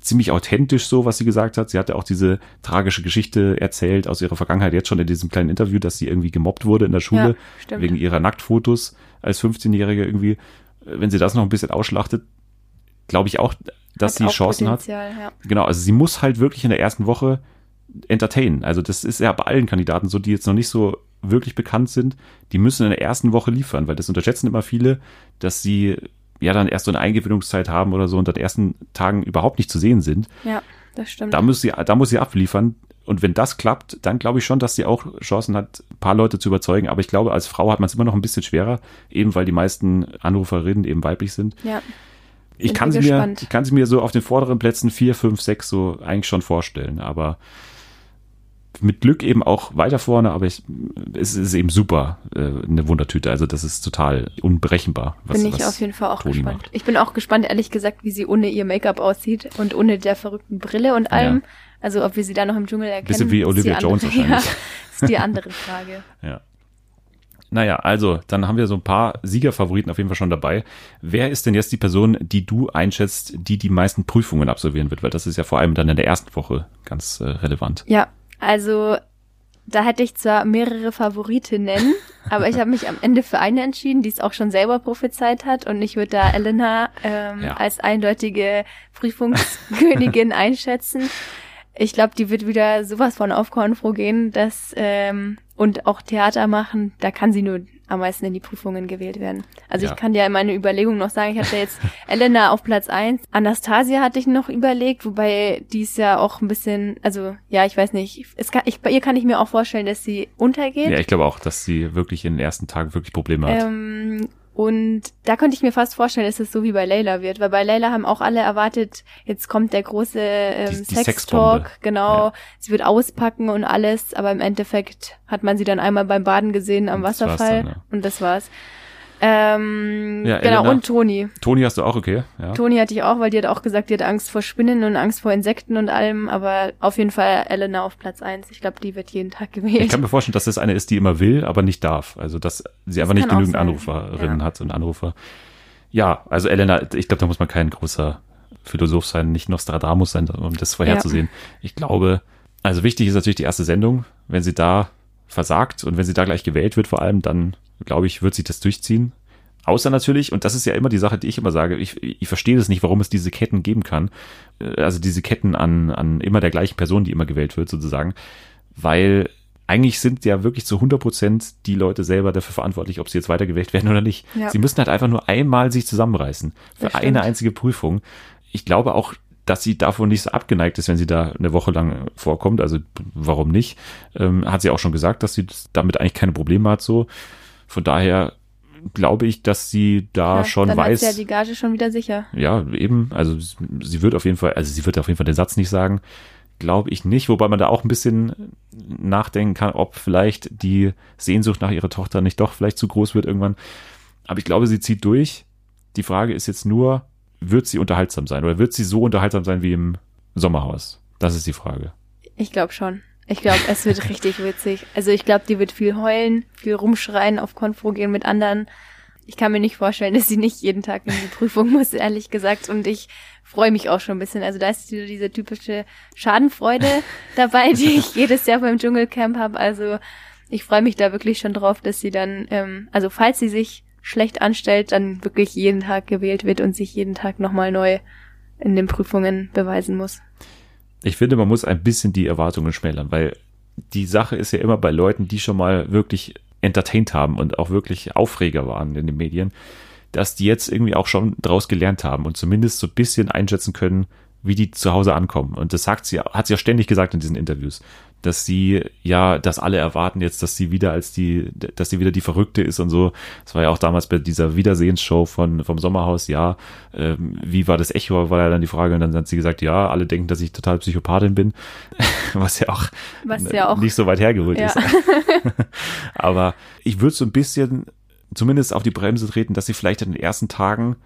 ziemlich authentisch so, was sie gesagt hat. Sie hatte auch diese tragische Geschichte erzählt aus ihrer Vergangenheit, jetzt schon in diesem kleinen Interview, dass sie irgendwie gemobbt wurde in der Schule Ja, wegen ihrer Nacktfotos als 15-Jährige irgendwie. Wenn sie das noch ein bisschen ausschlachtet, glaube ich auch, dass Hat sie auch Chancen hat. Potenzial, Ja. Genau, also sie muss halt wirklich in der ersten Woche entertainen. Also das ist ja bei allen Kandidaten so, die jetzt noch nicht so wirklich bekannt sind, die müssen in der ersten Woche liefern, weil das unterschätzen immer viele, dass sie ja dann erst so eine Eingewinnungszeit haben oder so und an den ersten Tagen überhaupt nicht zu sehen sind. ja, das stimmt. Da muss sie, da muss sie abliefern. Und wenn das klappt, dann glaube ich schon, dass sie auch Chancen hat, ein paar Leute zu überzeugen. Aber ich glaube, als Frau hat man es immer noch ein bisschen schwerer, eben weil die meisten Anruferinnen eben weiblich sind. ja. Ich kann, sie mir, ich kann sie mir so auf den vorderen Plätzen vier, fünf, sechs so eigentlich schon vorstellen, aber mit Glück eben auch weiter vorne, aber ich, es ist eben super, äh, eine Wundertüte. Also das ist total unberechenbar. Was, bin ich auf jeden Fall auch Toni gespannt. macht. Ich bin auch gespannt, ehrlich gesagt, wie sie ohne ihr Make-up aussieht und ohne der verrückten Brille und allem. Also ob wir sie da noch im Dschungel erkennen. Bisschen wie Olivia Jones andere, wahrscheinlich. Ja, ist die andere Frage. Ja. Naja, also, dann haben wir so ein paar Siegerfavoriten auf jeden Fall schon dabei. Wer ist denn jetzt die Person, die du einschätzt, die die meisten Prüfungen absolvieren wird? Weil das ist ja vor allem dann in der ersten Woche ganz äh, relevant. Ja, also da hätte ich zwar mehrere Favoritinnen, aber ich habe mich am Ende für eine entschieden, die es auch schon selber prophezeit hat und ich würde da Elena ähm, Ja. als eindeutige Prüfungskönigin einschätzen. Ich glaube, die wird wieder sowas von auf Konfro gehen, dass ähm, und auch Theater machen, da kann sie nur am meisten in die Prüfungen gewählt werden. Also Ja. ich kann dir meine Überlegung noch sagen, ich hatte jetzt Elena auf Platz eins, Anastasia hatte ich noch überlegt, wobei die ist ja auch ein bisschen, also ja, ich weiß nicht, es kann, ich, bei ihr kann ich mir auch vorstellen, dass sie untergeht. Ja, ich glaube auch, dass sie wirklich in den ersten Tagen wirklich Probleme hat. Ähm, und da könnte ich mir fast vorstellen, dass es so wie bei Layla wird, weil bei Layla haben auch alle erwartet, jetzt kommt der große ähm, Sex-Talk, genau, Ja. sie wird auspacken und alles, aber im Endeffekt hat man sie dann einmal beim Baden gesehen am Und Wasserfall dann, ja. und das war's. Ähm, Ja, genau, Elena? und Toni. Toni hast du auch, okay? Ja. Toni hatte ich auch, weil die hat auch gesagt, die hat Angst vor Spinnen und Angst vor Insekten und allem, aber auf jeden Fall Elena auf Platz eins. Ich glaube, die wird jeden Tag Ich gewählt. kann mir vorstellen, dass das eine ist, die immer will, aber nicht darf. Also, dass sie einfach nicht genügend. Anruferinnen Ja. hat und Anrufer. Ja, also Elena, ich glaube, da muss man kein großer Philosoph sein, nicht Nostradamus sein, um das vorherzusehen. Ich glaube, also wichtig ist natürlich die erste Sendung. Wenn sie da versagt und wenn sie da gleich gewählt wird vor allem, dann glaube ich, wird sie das durchziehen. Außer natürlich, und das ist ja immer die Sache, die ich immer sage, ich, ich verstehe das nicht, warum es diese Ketten geben kann. Äh, Also diese Ketten an, an immer der gleichen Person, die immer gewählt wird, sozusagen. Weil eigentlich sind ja wirklich zu 100 Prozent die Leute selber dafür verantwortlich, ob sie jetzt weitergewählt werden oder nicht. Ja. Sie müssen halt einfach nur einmal sich zusammenreißen. Für Das eine stimmt. einzige Prüfung. Ich glaube auch, dass sie davon nicht so abgeneigt ist, wenn sie da eine Woche lang vorkommt. Also warum nicht? Ähm, hat sie auch schon gesagt, dass sie damit eigentlich keine Probleme hat. So von daher glaube ich, dass sie da Ja, schon dann weiß. Sie ja die Gage schon wieder sicher. Ja, eben. Also sie wird auf jeden Fall, also sie wird auf jeden Fall den Satz nicht sagen. Glaube ich nicht, wobei man da auch ein bisschen nachdenken kann, ob vielleicht die Sehnsucht nach ihrer Tochter nicht doch vielleicht zu groß wird irgendwann. Aber ich glaube, sie zieht durch. Die Frage ist jetzt nur, wird sie unterhaltsam sein oder wird sie so unterhaltsam sein wie im Sommerhaus? Das ist die Frage. Ich glaube schon. Ich glaube, es wird richtig witzig. Also ich glaube, die wird viel heulen, viel rumschreien, auf Konfro gehen mit anderen. Ich kann mir nicht vorstellen, dass sie nicht jeden Tag in die Prüfung muss, ehrlich gesagt. Und ich freue mich auch schon ein bisschen. Also da ist wieder diese typische Schadenfreude dabei, die ich jedes Jahr beim Dschungelcamp habe. Also ich freue mich da wirklich schon drauf, dass sie dann, ähm, also falls sie sich schlecht anstellt, dann wirklich jeden Tag gewählt wird und sich jeden Tag nochmal neu in den Prüfungen beweisen muss. Ich finde, man muss ein bisschen die Erwartungen schmälern, weil die Sache ist ja immer bei Leuten, die schon mal wirklich entertained haben und auch wirklich Aufreger waren in den Medien, dass die jetzt irgendwie auch schon draus gelernt haben und zumindest so ein bisschen einschätzen können, wie die zu Hause ankommen. Und das sagt sie, hat sie ja ständig gesagt in diesen Interviews, dass sie ja, dass alle erwarten jetzt, dass sie wieder als die, dass sie wieder die Verrückte ist und so. Das war ja auch damals bei dieser Wiedersehensshow von vom Sommerhaus. Ja, ähm, wie war das Echo? War ja dann die Frage und dann hat sie gesagt, ja, alle denken, dass ich total Psychopathin bin, was ja auch, Was ja auch- nicht so weit hergeholt Ja. ist. Aber ich würde so ein bisschen zumindest auf die Bremse treten, dass sie vielleicht in den ersten Tagen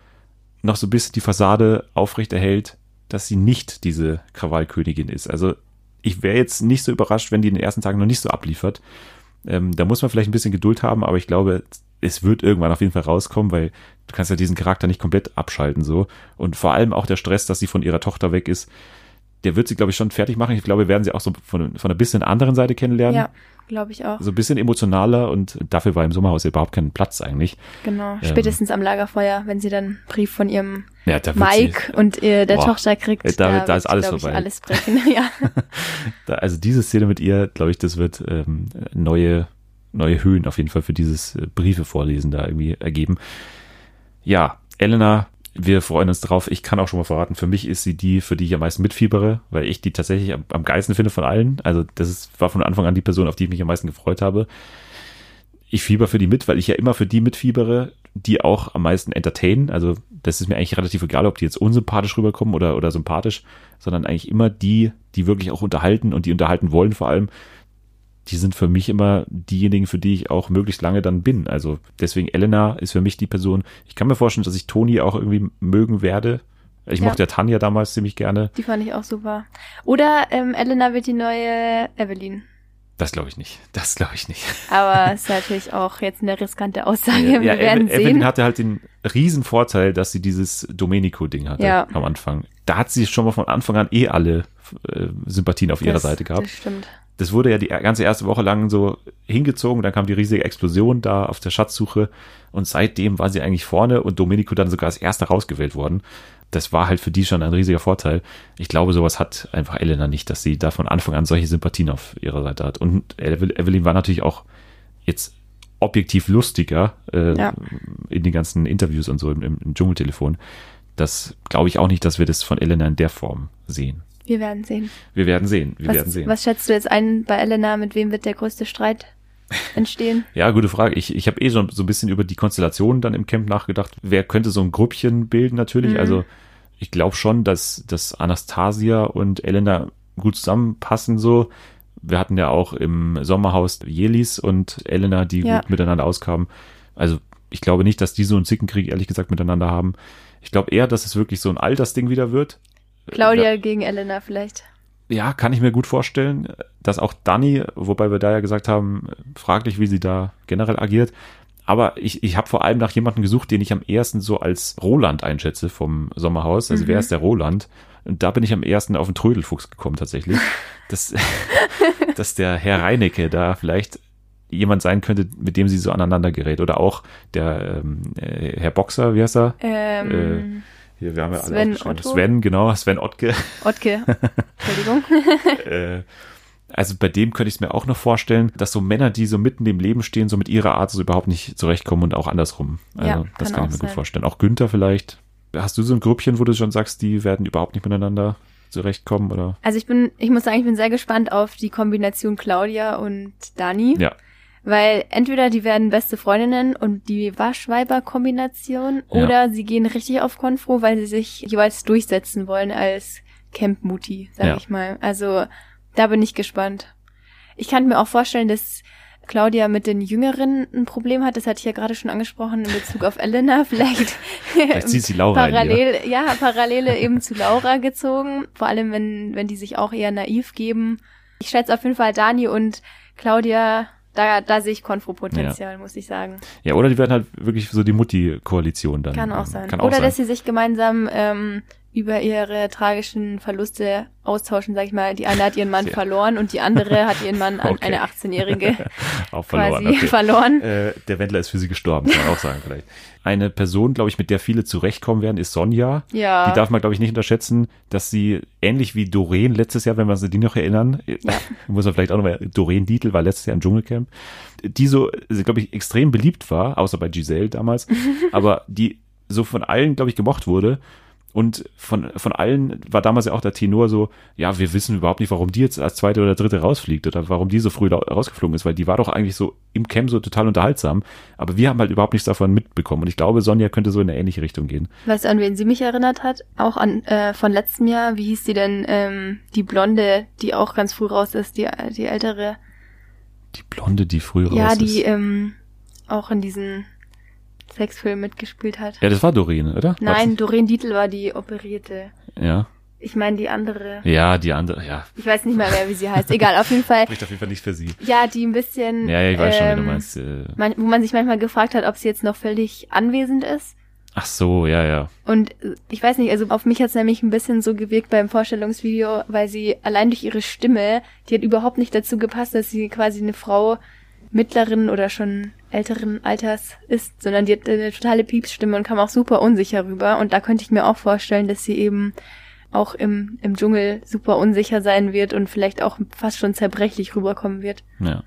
noch so ein bisschen die Fassade aufrechterhält, dass sie nicht diese Krawallkönigin ist. Also ich wäre jetzt nicht so überrascht, wenn die in den ersten Tagen noch nicht so abliefert. Ähm, da muss man vielleicht ein bisschen Geduld haben, aber ich glaube, es wird irgendwann auf jeden Fall rauskommen, weil du kannst ja diesen Charakter nicht komplett abschalten so. Und vor allem auch der Stress, dass sie von ihrer Tochter weg ist, der wird sie, glaube ich, schon fertig machen. Ich glaube, wir werden sie auch so von, von einer bisschen anderen Seite kennenlernen. Ja, glaube ich auch. So ein bisschen emotionaler und dafür war im Sommerhaus überhaupt kein Platz eigentlich. Genau. Ähm. Spätestens am Lagerfeuer, wenn sie dann einen Brief von ihrem Ja, da wird sie- Mike und ihr, der Boah, Tochter kriegt, da wird- da ist alles glaub ich, vorbei. alles brechen. ja. Da, also diese Szene mit ihr, glaube ich, das wird ähm, neue, neue Höhen auf jeden Fall für dieses äh, Briefe vorlesen da irgendwie ergeben. Ja, Elena, wir freuen uns drauf. Ich kann auch schon mal verraten, für mich ist sie die, für die ich am meisten mitfiebere, weil ich die tatsächlich am, am geilsten finde von allen. Also das ist, war von Anfang an die Person, auf die ich mich am meisten gefreut habe. Ich fieber für die mit, weil ich ja immer für die mitfiebere, die auch am meisten entertainen. Also das ist mir eigentlich relativ egal, ob die jetzt unsympathisch rüberkommen oder, oder sympathisch, sondern eigentlich immer die, die wirklich auch unterhalten und die unterhalten wollen vor allem. Die sind für mich immer diejenigen, für die ich auch möglichst lange dann bin. Also deswegen Elena ist für mich die Person. Ich kann mir vorstellen, dass ich Toni auch irgendwie mögen werde. Ich Ja. mochte ja Tanja damals ziemlich gerne. Die fand ich auch super. Oder ähm, Elena wird die neue Evelyn. Das glaube ich nicht. Das glaube ich nicht. Aber ist natürlich auch jetzt eine riskante Aussage. Wir werden Evelyn sehen. hatte halt den riesen Vorteil, dass sie dieses Domenico-Ding hatte Ja. am Anfang. Da hat sie schon mal von Anfang an eh alle äh, Sympathien auf ihrer Das- Seite gehabt. Das stimmt. Das wurde ja die ganze erste Woche lang so hingezogen, dann kam die riesige Explosion da auf der Schatzsuche und seitdem war sie eigentlich vorne und Domenico dann sogar als erster rausgewählt worden. Das war halt für die schon ein riesiger Vorteil. Ich glaube, sowas hat einfach Elena nicht, dass sie da von Anfang an solche Sympathien auf ihrer Seite hat. Und Eve- Evelyn war natürlich auch jetzt objektiv lustiger äh, Ja. in den ganzen Interviews und so im, im Dschungeltelefon. Das glaube ich auch nicht, dass wir das von Elena in der Form sehen. Wir werden sehen. Wir werden sehen. Wir Was, werden sehen. was schätzt du jetzt ein bei Elena? Mit wem wird der größte Streit entstehen? Ja, gute Frage. Ich, ich habe eh schon so ein bisschen über die Konstellation dann im Camp nachgedacht. Wer könnte so ein Grüppchen bilden natürlich? Mhm. Also ich glaube schon, dass, dass Anastasia und Elena gut zusammenpassen so. Wir hatten ja auch im Sommerhaus Jelis und Elena, die Ja. gut miteinander auskamen. Also ich glaube nicht, dass die so einen Zickenkrieg ehrlich gesagt miteinander haben. Ich glaube eher, dass es wirklich so ein Altersding wieder wird. Claudia gegen Elena vielleicht. Ja, kann ich mir gut vorstellen, dass auch Dani, wobei wir da ja gesagt haben, fraglich, wie sie da generell agiert. Aber ich, ich habe vor allem nach jemandem gesucht, den ich am ersten so als Roland einschätze vom Sommerhaus. Also Mhm. wer ist der Roland? Und da bin ich am ersten auf den Trödelfuchs gekommen tatsächlich. dass, dass der Herr Reinecke da vielleicht jemand sein könnte, mit dem sie so aneinander gerät. Oder auch der ähm, äh, Herr Boxer, wie heißt er? Ähm, Hier, wir haben ja alle Sven aufgeschrieben. Otto? Sven, genau, Sven Ottke. Ottke. Entschuldigung. äh, also bei dem könnte ich es mir auch noch vorstellen, dass so Männer, die so mitten im Leben stehen, so mit ihrer Art so überhaupt nicht zurechtkommen und auch andersrum. Also Ja, das kann kann auch ich mir gut sein. vorstellen. Auch Günther vielleicht. Hast du so ein Grüppchen, wo du schon sagst, die werden überhaupt nicht miteinander zurechtkommen oder? Also ich bin, ich muss sagen, ich bin sehr gespannt auf die Kombination Claudia und Dani. Ja, Weil entweder die werden beste Freundinnen und die Waschweiber-Kombination Ja. oder sie gehen richtig auf Konfro, weil sie sich jeweils durchsetzen wollen als Camp-Mutti, sag Ja. ich mal. Also da bin ich gespannt. Ich kann mir auch vorstellen, dass Claudia mit den Jüngeren ein Problem hat. Das hatte ich ja gerade schon angesprochen in Bezug auf Elena. Vielleicht, vielleicht zieht sie Laura in Parallel, ja, Parallele eben zu Laura gezogen. Vor allem, wenn, wenn die sich auch eher naiv geben. Ich schätze auf jeden Fall Dani und Claudia, da, da sehe ich Konfro-Potenzial, muss ich sagen. Ja, oder die werden halt wirklich so die Mutti-Koalition dann. Kann auch ähm, sein. Kann auch Oder sein. dass sie sich gemeinsam ähm, über ihre tragischen Verluste austauschen, sag ich mal. Die eine hat ihren Mann Sehr. verloren und die andere hat ihren Mann an Okay. eine 18-Jährige Auch verloren. quasi okay. verloren. Äh, der Wendler ist für sie gestorben, kann man auch sagen vielleicht. Eine Person, glaube ich, mit der viele zurechtkommen werden, ist Sonja. Ja. Die darf man, glaube ich, nicht unterschätzen, dass sie ähnlich wie Doreen letztes Jahr, wenn wir uns an die noch erinnern, muss man vielleicht auch nochmal, Doreen Dietl war letztes Jahr im Dschungelcamp, die so, glaube ich, extrem beliebt war, außer bei Giselle damals, aber die so von allen, glaube ich, gemocht wurde. Und von, von allen war damals ja auch der Tenor so, ja, wir wissen überhaupt nicht, warum die jetzt als zweite oder dritte rausfliegt oder warum die so früh rausgeflogen ist, weil die war doch eigentlich so im Camp so total unterhaltsam. Aber wir haben halt überhaupt nichts davon mitbekommen. Und ich glaube, Sonja könnte so in eine ähnliche Richtung gehen. Weißt du, an wen sie mich erinnert hat? Auch an äh, von letztem Jahr. Wie hieß die denn? Ähm, die Blonde, die auch ganz früh raus ist, die, die ältere. Die Blonde, die früh raus ja, ist. die ähm, auch in diesen Sexfilm mitgespielt hat. Ja, das war Doreen, oder? Nein, Doreen Dietl war die operierte. Ja. Ich meine die andere. Ja, die andere, ja. Ich weiß nicht mehr mehr, wie sie heißt. Egal, auf jeden Fall. Spricht auf jeden Fall nicht für sie. Ja, die ein bisschen. Ja, ja, ich weiß schon, wie du ähm, meinst. Äh, Man, wo man sich manchmal gefragt hat, ob sie jetzt noch völlig anwesend ist. ach so, ja, ja. Und äh, ich weiß nicht, also auf mich hat es nämlich ein bisschen so gewirkt beim Vorstellungsvideo, weil sie allein durch ihre Stimme, die hat überhaupt nicht dazu gepasst, dass sie quasi eine Frau mittleren oder schon älteren Alters ist, sondern die hat eine totale Piepsstimme und kam auch super unsicher rüber. Und da könnte ich mir auch vorstellen, dass sie eben auch im, im Dschungel super unsicher sein wird und vielleicht auch fast schon zerbrechlich rüberkommen wird. ja.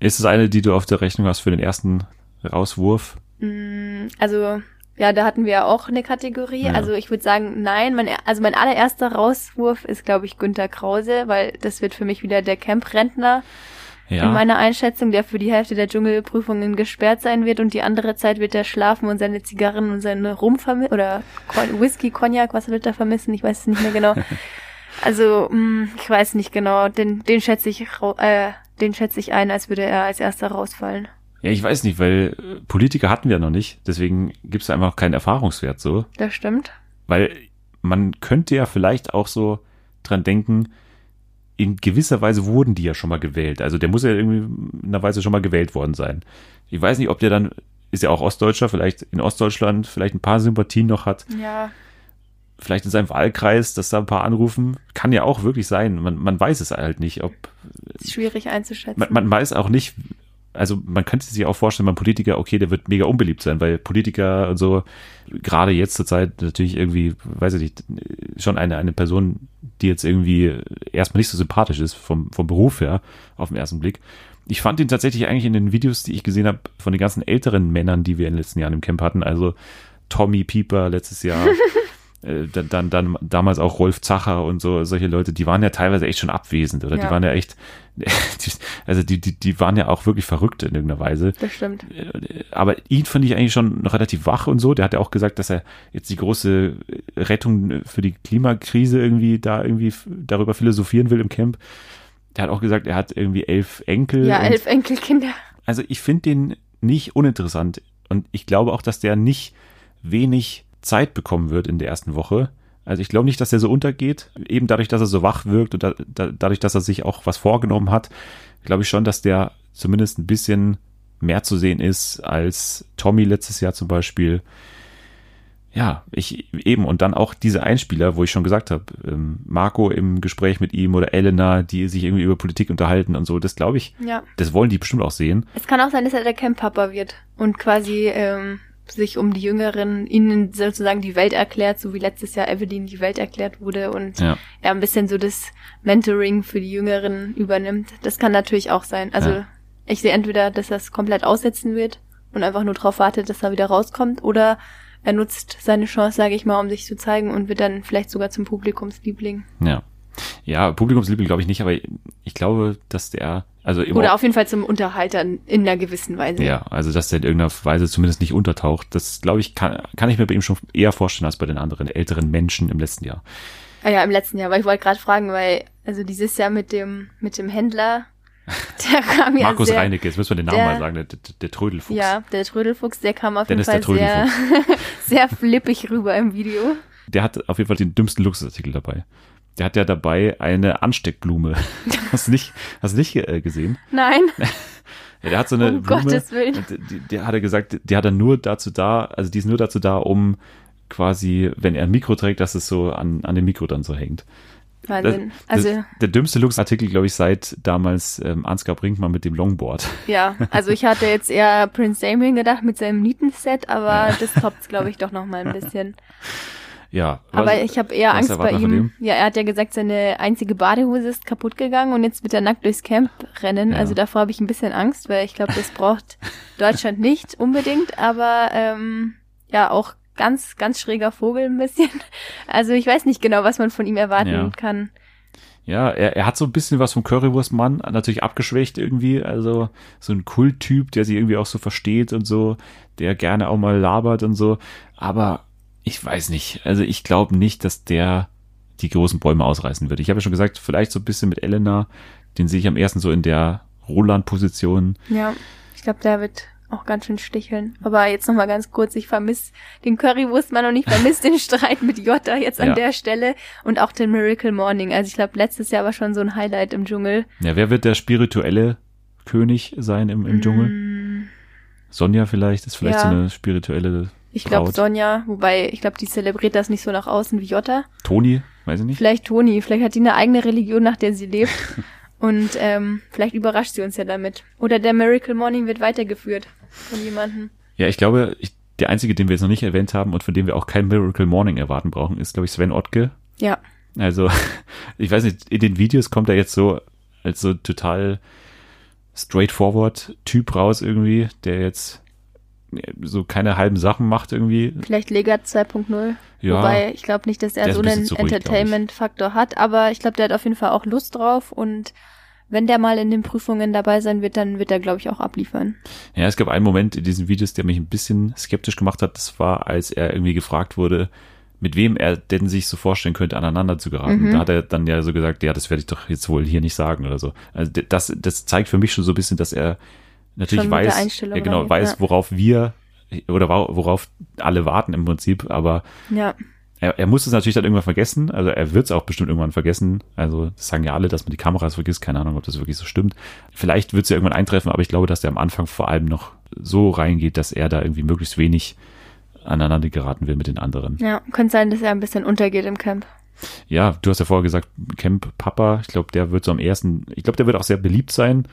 Ist es eine, die du auf der Rechnung hast für den ersten Rauswurf? Mm, Also, ja, da hatten wir ja auch eine Kategorie. Ja. Also ich würde sagen, nein. Mein, also mein allererster Rauswurf ist, glaube ich, Günter Krause, weil das wird für mich wieder der Camp-Rentner in Ja. meiner Einschätzung, der für die Hälfte der Dschungelprüfungen gesperrt sein wird und die andere Zeit wird er schlafen und seine Zigarren und seine Rum vermissen oder Whisky, Cognac, was wird er vermissen? Ich weiß es nicht mehr genau. Also, mh, ich weiß nicht genau. Den, den schätze ich, äh, den schätze ich ein, als würde er als erster rausfallen. ja, ich weiß nicht, weil Politiker hatten wir noch nicht. Deswegen gibt es einfach keinen Erfahrungswert so. Das stimmt. Weil man könnte ja vielleicht auch so dran denken, in gewisser Weise wurden die ja schon mal gewählt. Also der muss ja irgendwie in einer Weise schon mal gewählt worden sein. Ich weiß nicht, ob der dann, ist ja auch Ostdeutscher, vielleicht in Ostdeutschland vielleicht ein paar Sympathien noch hat. Ja, Vielleicht in seinem Wahlkreis, dass da ein paar anrufen. Kann ja auch wirklich sein. Man, man weiß es halt nicht, ob ist schwierig einzuschätzen. man, man weiß auch nicht, also man könnte sich auch vorstellen, beim Politiker, okay, der wird mega unbeliebt sein, weil Politiker und so, gerade jetzt zur Zeit natürlich irgendwie, weiß ich nicht, schon eine, eine Person, die jetzt irgendwie erstmal nicht so sympathisch ist vom, vom Beruf her, auf den ersten Blick. Ich fand ihn tatsächlich eigentlich in den Videos, die ich gesehen habe, von den ganzen älteren Männern, die wir in den letzten Jahren im Camp hatten, also Tommy Pieper letztes Jahr, dann, dann, dann damals auch Rolf Zacher und so, solche Leute, die waren ja teilweise echt schon abwesend oder die Ja. waren ja echt, die, also die, die, die waren ja auch wirklich verrückt in irgendeiner Weise. Das stimmt. Aber ihn fand ich eigentlich schon noch relativ wach und so. Der hat ja auch gesagt, dass er jetzt die große Rettung für die Klimakrise irgendwie da irgendwie darüber philosophieren will im Camp. Der hat auch gesagt, er hat irgendwie elf Enkel. Ja, elf Enkelkinder. also ich finde den nicht uninteressant und ich glaube auch, dass der nicht wenig Zeit bekommen wird in der ersten Woche. Also ich glaube nicht, dass er so untergeht, eben dadurch, dass er so wach wirkt und da, da, dadurch, dass er sich auch was vorgenommen hat, glaube ich schon, dass der zumindest ein bisschen mehr zu sehen ist als Tommy letztes Jahr zum Beispiel. Ja, ich eben und dann auch diese Einspieler, wo ich schon gesagt habe, ähm, Marco im Gespräch mit ihm oder Elena, die sich irgendwie über Politik unterhalten und so, das glaube ich, Ja. das wollen die bestimmt auch sehen. Es kann auch sein, dass er der Camp-Papa wird und quasi ähm, sich um die Jüngeren, ihnen sozusagen die Welt erklärt, so wie letztes Jahr Evelyn die Welt erklärt wurde und Ja. er ein bisschen so das Mentoring für die Jüngeren übernimmt. Das kann natürlich auch sein. Also Ja. ich sehe entweder, dass er es komplett aussetzen wird und einfach nur darauf wartet, dass er wieder rauskommt, oder er nutzt seine Chance, sage ich mal, um sich zu zeigen und wird dann vielleicht sogar zum Publikumsliebling. Ja. Ja, Publikumsliebling glaube ich nicht, aber ich glaube, dass der, also im Oder auf jeden Fall zum Unterhalter in einer gewissen Weise. ja, also dass der in irgendeiner Weise zumindest nicht untertaucht, das glaube ich, kann, kann ich mir bei ihm schon eher vorstellen als bei den anderen älteren Menschen im letzten Jahr. Ah ja, im letzten Jahr, weil ich wollte gerade fragen, weil, also dieses Jahr mit dem, mit dem Händler, der kam ja Markus sehr, Reinecke, jetzt müssen wir den Namen der- mal sagen, der, der, der Trödelfuchs. Ja, der Trödelfuchs, der kam auf Dennis, jeden Fall sehr, sehr flippig rüber im Video. Der hat auf jeden Fall den dümmsten Luxusartikel dabei. Der hat ja dabei eine Ansteckblume. hast du nicht, hast du nicht äh, gesehen? Nein, Ja, der hat so eine Um Blume. Gottes Willen. Die, die hat er gesagt, die hat er nur dazu da, also die ist nur dazu da, um quasi, wenn er ein Mikro trägt, dass es so an, an dem Mikro dann so hängt. Wahnsinn. Das, also das, der dümmste Lux-Artikel, glaube ich, seit damals ähm, Ansgar Brinkmann mit dem Longboard. ja, also ich hatte jetzt eher Prince Damien gedacht mit seinem Nietenset, aber das toppt glaube ich doch noch mal ein bisschen. Ja. Aber was- ich habe eher Angst bei ihm. Ja, er hat ja gesagt, seine einzige Badehose ist kaputt gegangen und jetzt wird er nackt durchs Camp rennen. Ja. Also davor habe ich ein bisschen Angst, weil ich glaube, das braucht Deutschland nicht unbedingt, aber ähm, ja, auch ganz, ganz schräger Vogel ein bisschen. Also ich weiß nicht genau, was man von ihm erwarten Ja. kann. Ja, er, er hat so ein bisschen was vom Currywurstmann, natürlich abgeschwächt irgendwie, also so ein Kulttyp, der sich irgendwie auch so versteht und so, der gerne auch mal labert und so, aber ich weiß nicht, also ich glaube nicht, dass der die großen Bäume ausreißen wird. Ich habe ja schon gesagt, vielleicht so ein bisschen mit Elena, den sehe ich am ersten so in der Roland-Position. Ja, ich glaube, der wird auch ganz schön sticheln. Aber jetzt noch mal ganz kurz, ich vermisse den Currywurstmann und ich vermisse den Streit mit Jota jetzt an Ja. der Stelle und auch den Miracle Morning. Also ich glaube, letztes Jahr war schon so ein Highlight im Dschungel. Ja, wer wird der spirituelle König sein im, im Dschungel? Mm, Sonja vielleicht, ist vielleicht Ja. so eine spirituelle Ich glaube. Sonja, wobei ich glaube, die zelebriert das nicht so nach außen wie Jota. Toni, weiß ich nicht. Vielleicht Toni, vielleicht hat die eine eigene Religion, nach der sie lebt. Und ähm, vielleicht überrascht sie uns ja damit. Oder der Miracle Morning wird weitergeführt von jemandem. Ja, ich glaube, ich, der einzige, den wir jetzt noch nicht erwähnt haben und von dem wir auch kein Miracle Morning erwarten brauchen, ist, glaube ich, Sven Ottke. Ja, Also, ich weiß nicht, in den Videos kommt er jetzt so als so total straightforward Typ raus irgendwie, der jetzt so keine halben Sachen macht irgendwie. vielleicht Legat 2.0. Ja, Wobei ich glaube nicht, dass er so einen. Entertainment-Faktor hat, aber ich glaube, der hat auf jeden Fall auch Lust drauf und wenn der mal in den Prüfungen dabei sein wird, dann wird er, glaube ich, auch abliefern. Ja, es gab einen Moment in diesen Videos, der mich ein bisschen skeptisch gemacht hat. Das war, als er irgendwie gefragt wurde, mit wem er denn sich so vorstellen könnte, aneinander zu geraten. Mhm. Da hat er dann ja so gesagt, ja, das werde ich doch jetzt wohl hier nicht sagen oder so. Also das, das zeigt für mich schon so ein bisschen, dass er natürlich weiß, Einstellung ja, genau, rangeht, weiß, ja. worauf wir oder wora- worauf alle warten im Prinzip, aber Ja, er, er muss es natürlich dann irgendwann vergessen, also er wird es auch bestimmt irgendwann vergessen. Also das sagen ja alle, dass man die Kameras vergisst, keine Ahnung, ob das wirklich so stimmt. Vielleicht wird es ja irgendwann eintreffen, aber ich glaube, dass der am Anfang vor allem noch so reingeht, dass er da irgendwie möglichst wenig aneinander geraten will mit den anderen. ja, könnte sein, dass er ein bisschen untergeht im Camp. Ja, du hast ja vorher gesagt, Camp Papa, ich glaube, der wird so am ersten, ich glaube, der wird auch sehr beliebt sein.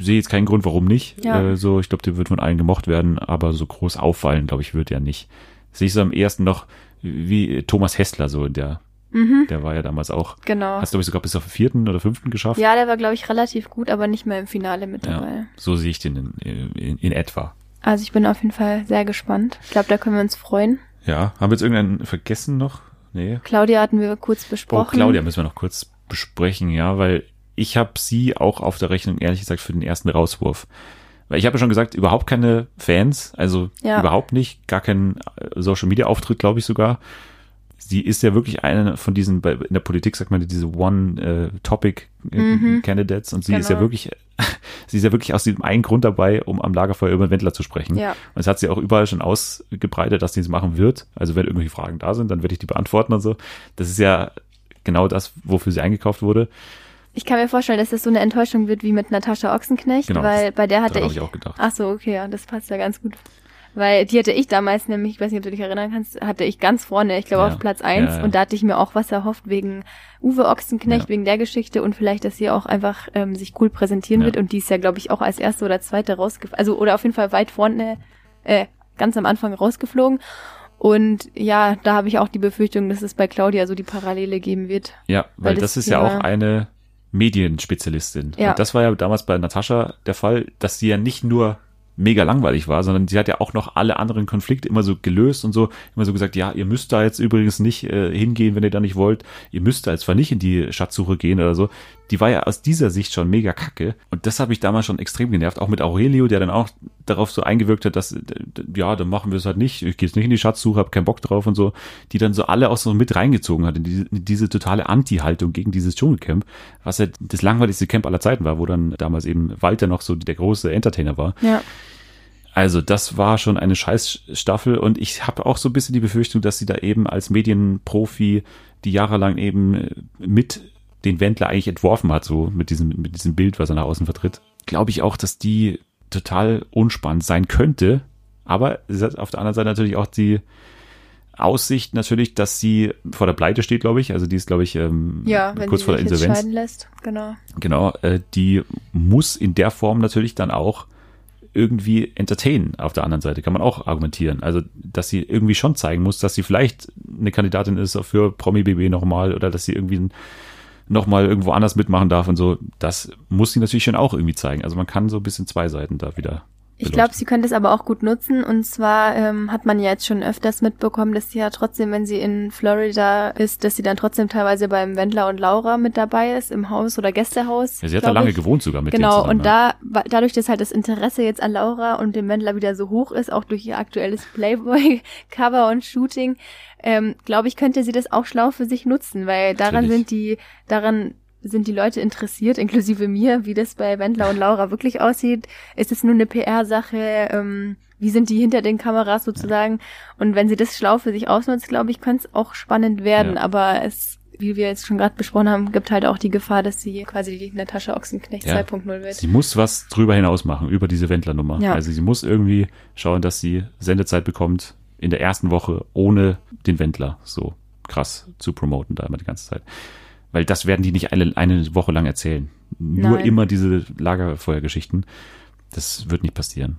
Sehe jetzt keinen Grund, warum nicht. Ja. Äh, so, ich glaube, der wird von allen gemocht werden, aber so groß auffallen, glaube ich, wird er nicht. Sehe ich so am ersten noch wie Thomas Hessler so in der, Mhm, der war ja damals auch genau. Hast du, glaube ich, sogar bis auf den vierten oder fünften geschafft? Ja, der war, glaube ich, relativ gut, aber nicht mehr im Finale mit Ja, dabei. So sehe ich den in, in, in etwa. Also ich bin auf jeden Fall sehr gespannt. Ich glaube, da können wir uns freuen. Ja, haben wir jetzt irgendeinen vergessen noch? Nee. Claudia hatten wir kurz Oh, besprochen. Claudia müssen wir noch kurz besprechen, ja, weil ich habe sie auch auf der Rechnung, ehrlich gesagt, für den ersten Rauswurf. Weil ich habe ja schon gesagt, überhaupt keine Fans, also Ja. überhaupt nicht, gar kein äh, Social Media Auftritt, glaube ich sogar. Sie ist ja wirklich eine von diesen, in der Politik sagt man diese One-Topic-Candidates und sie ist ja Genau. wirklich, sie ist ja wirklich aus diesem einen Grund dabei, um am Lagerfeuer über den Wendler zu sprechen. Ja. Und es hat sie auch überall schon ausgebreitet, dass sie es machen wird. Also wenn irgendwelche Fragen da sind, dann werde ich die beantworten und so. Das ist ja genau das, wofür sie eingekauft wurde. Ich kann mir vorstellen, dass das so eine Enttäuschung wird wie mit Natascha Ochsenknecht, Genau, weil bei der hatte ich, ich auch gedacht. ach so, okay, ja, das passt ja ganz gut. Weil die hatte ich damals nämlich, ich weiß nicht, ob du dich erinnern kannst, hatte ich ganz vorne, ich glaube Ja. auf Platz eins Ja, ja. und da hatte ich mir auch was erhofft wegen Uwe Ochsenknecht, wegen der Geschichte und vielleicht, dass sie auch einfach ähm, sich cool präsentieren wird und die ist ja, glaube ich, auch als erste oder zweite rausgeflogen, also oder auf jeden Fall weit vorne, äh, ganz am Anfang rausgeflogen. Und ja, da habe ich auch die Befürchtung, dass es bei Claudia so die Parallele geben wird. Ja, weil, Weil das, das ist ja auch eine Medienspezialistin. Ja. Und das war ja damals bei Natascha der Fall, dass sie ja nicht nur mega langweilig war, sondern sie hat ja auch noch alle anderen Konflikte immer so gelöst und so, immer so gesagt, ja, ihr müsst da jetzt übrigens nicht äh, hingehen, wenn ihr da nicht wollt. Ihr müsst da jetzt zwar nicht in die Schatzsuche gehen oder so. Die war ja aus dieser Sicht schon mega kacke. Und das habe ich damals schon extrem genervt. Auch mit Aurelio, der dann auch darauf so eingewirkt hat, dass, äh, ja, dann machen wir es halt nicht. Ich gehe jetzt nicht in die Schatzsuche, habe keinen Bock drauf und so. Die dann so alle auch so mit reingezogen hat in diese, in diese totale Anti-Haltung gegen dieses Dschungelcamp, was ja das langweiligste Camp aller Zeiten war, wo dann damals eben Walter noch so der große Entertainer war. Ja. Also das war schon eine Scheißstaffel und ich habe auch so ein bisschen die Befürchtung, dass sie da eben als Medienprofi, die jahrelang eben äh, mit den Wendler eigentlich entworfen hat, so mit diesem, mit diesem Bild, was er nach außen vertritt, glaube ich auch, dass die total unspannend sein könnte. Aber sie hat auf der anderen Seite natürlich auch die Aussicht natürlich, dass sie vor der Pleite steht, glaube ich. Also die ist, glaube ich, ähm, Ja, wenn kurz sie vor der Insolvenz. lässt. Genau. Genau, äh, die muss in der Form natürlich dann auch irgendwie entertainen auf der anderen Seite, kann man auch argumentieren. Also, dass sie irgendwie schon zeigen muss, dass sie vielleicht eine Kandidatin ist für Promi BB nochmal oder dass sie irgendwie nochmal irgendwo anders mitmachen darf und so. Das muss sie natürlich schon auch irgendwie zeigen. Also man kann so ein bisschen zwei Seiten da wieder. Ich glaube, sie könnte es aber auch gut nutzen. Und zwar ähm, hat man ja jetzt schon öfters mitbekommen, dass sie ja trotzdem, wenn sie in Florida ist, dass sie dann trotzdem teilweise beim Wendler und Laura mit dabei ist, im Haus oder Gästehaus. Ja, sie hat da lange ich. gewohnt sogar mit Genau, zusammen, und da, dadurch, dass halt das Interesse jetzt an Laura und dem Wendler wieder so hoch ist, auch durch ihr aktuelles Playboy-Cover und Shooting, ähm, glaube ich, könnte sie das auch schlau für sich nutzen, weil daran Natürlich. sind die, daran sind die Leute interessiert, inklusive mir, wie das bei Wendler und Laura wirklich aussieht. Ist es nur eine PR-Sache? Ähm, wie sind die hinter den Kameras sozusagen? Und wenn sie das schlau für sich ausnutzt, glaube ich, könnte es auch spannend werden. Ja. Aber es, wie wir jetzt schon gerade besprochen haben, gibt halt auch die Gefahr, dass sie quasi die Natascha Ochsenknecht Ja. 2.0 wird. Sie muss was drüber hinaus machen, über diese Wendler-Nummer. Ja. Also sie muss irgendwie schauen, dass sie Sendezeit bekommt in der ersten Woche ohne den Wendler so krass zu promoten da immer die ganze Zeit. Weil das werden die nicht eine, eine Woche lang erzählen. Nur Nein. immer diese Lagerfeuergeschichten. Das wird nicht passieren.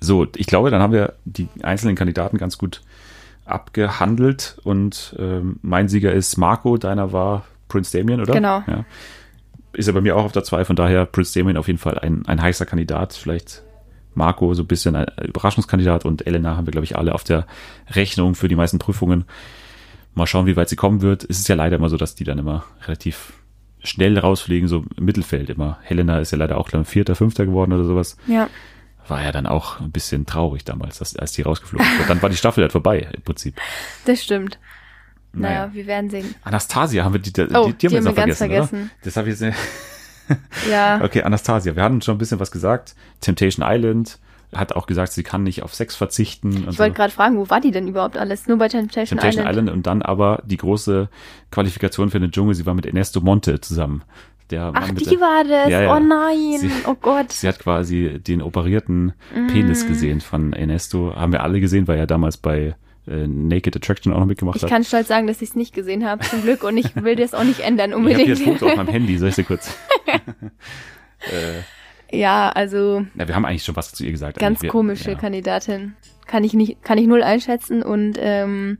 So, ich glaube, dann haben wir die einzelnen Kandidaten ganz gut abgehandelt und ähm, mein Sieger ist Marco, deiner war Prince Damien, oder? Genau. Ja. Ist ja bei mir auch auf der 2, von daher Prince Damien auf jeden Fall ein, ein heißer Kandidat. Vielleicht Marco so ein bisschen ein Überraschungskandidat und Elena haben wir, glaube ich, alle auf der Rechnung für die meisten Prüfungen. Mal schauen, wie weit sie kommen wird. Es ist ja leider immer so, dass die dann immer relativ schnell rausfliegen, so im Mittelfeld immer. Helena ist ja leider auch, glaube ich, Vierter, Fünfter geworden oder sowas. Ja. War ja dann auch ein bisschen traurig damals, dass, als die rausgeflogen ist. Dann war die Staffel halt vorbei, im Prinzip. Das stimmt. Naja, Naja. wir werden sehen. Anastasia haben wir die, die, Oh, die, haben wir jetzt noch ganz vergessen, vergessen. oder? Das habe ich jetzt Ja, Okay, Anastasia, wir hatten schon ein bisschen was gesagt. Temptation Island hat auch gesagt, sie kann nicht auf Sex verzichten. Und ich wollte so. gerade fragen, wo war die denn überhaupt alles? Nur bei Temptation, Temptation Island. Island. und dann aber die große Qualifikation für den Dschungel, sie war mit Ernesto Monte zusammen. Der Ach, die der, war das. Ja, ja. Oh nein. Sie- oh Gott. Sie hat quasi den operierten Penis Mm. gesehen von Ernesto. Haben wir alle gesehen, weil er damals bei äh, Naked Attraction auch noch mitgemacht Ich hat. kann stolz sagen, dass ich es nicht gesehen habe, zum Glück. Und ich will das auch nicht ändern ich habe hier unbedingt. ein Foto auf meinem Handy, soll ich dir kurz? äh, ja, also na, wir haben eigentlich schon was zu ihr gesagt. ganz eigentlich. wir, komische ja. Kandidatin. Kann ich nicht, kann ich null einschätzen und ähm,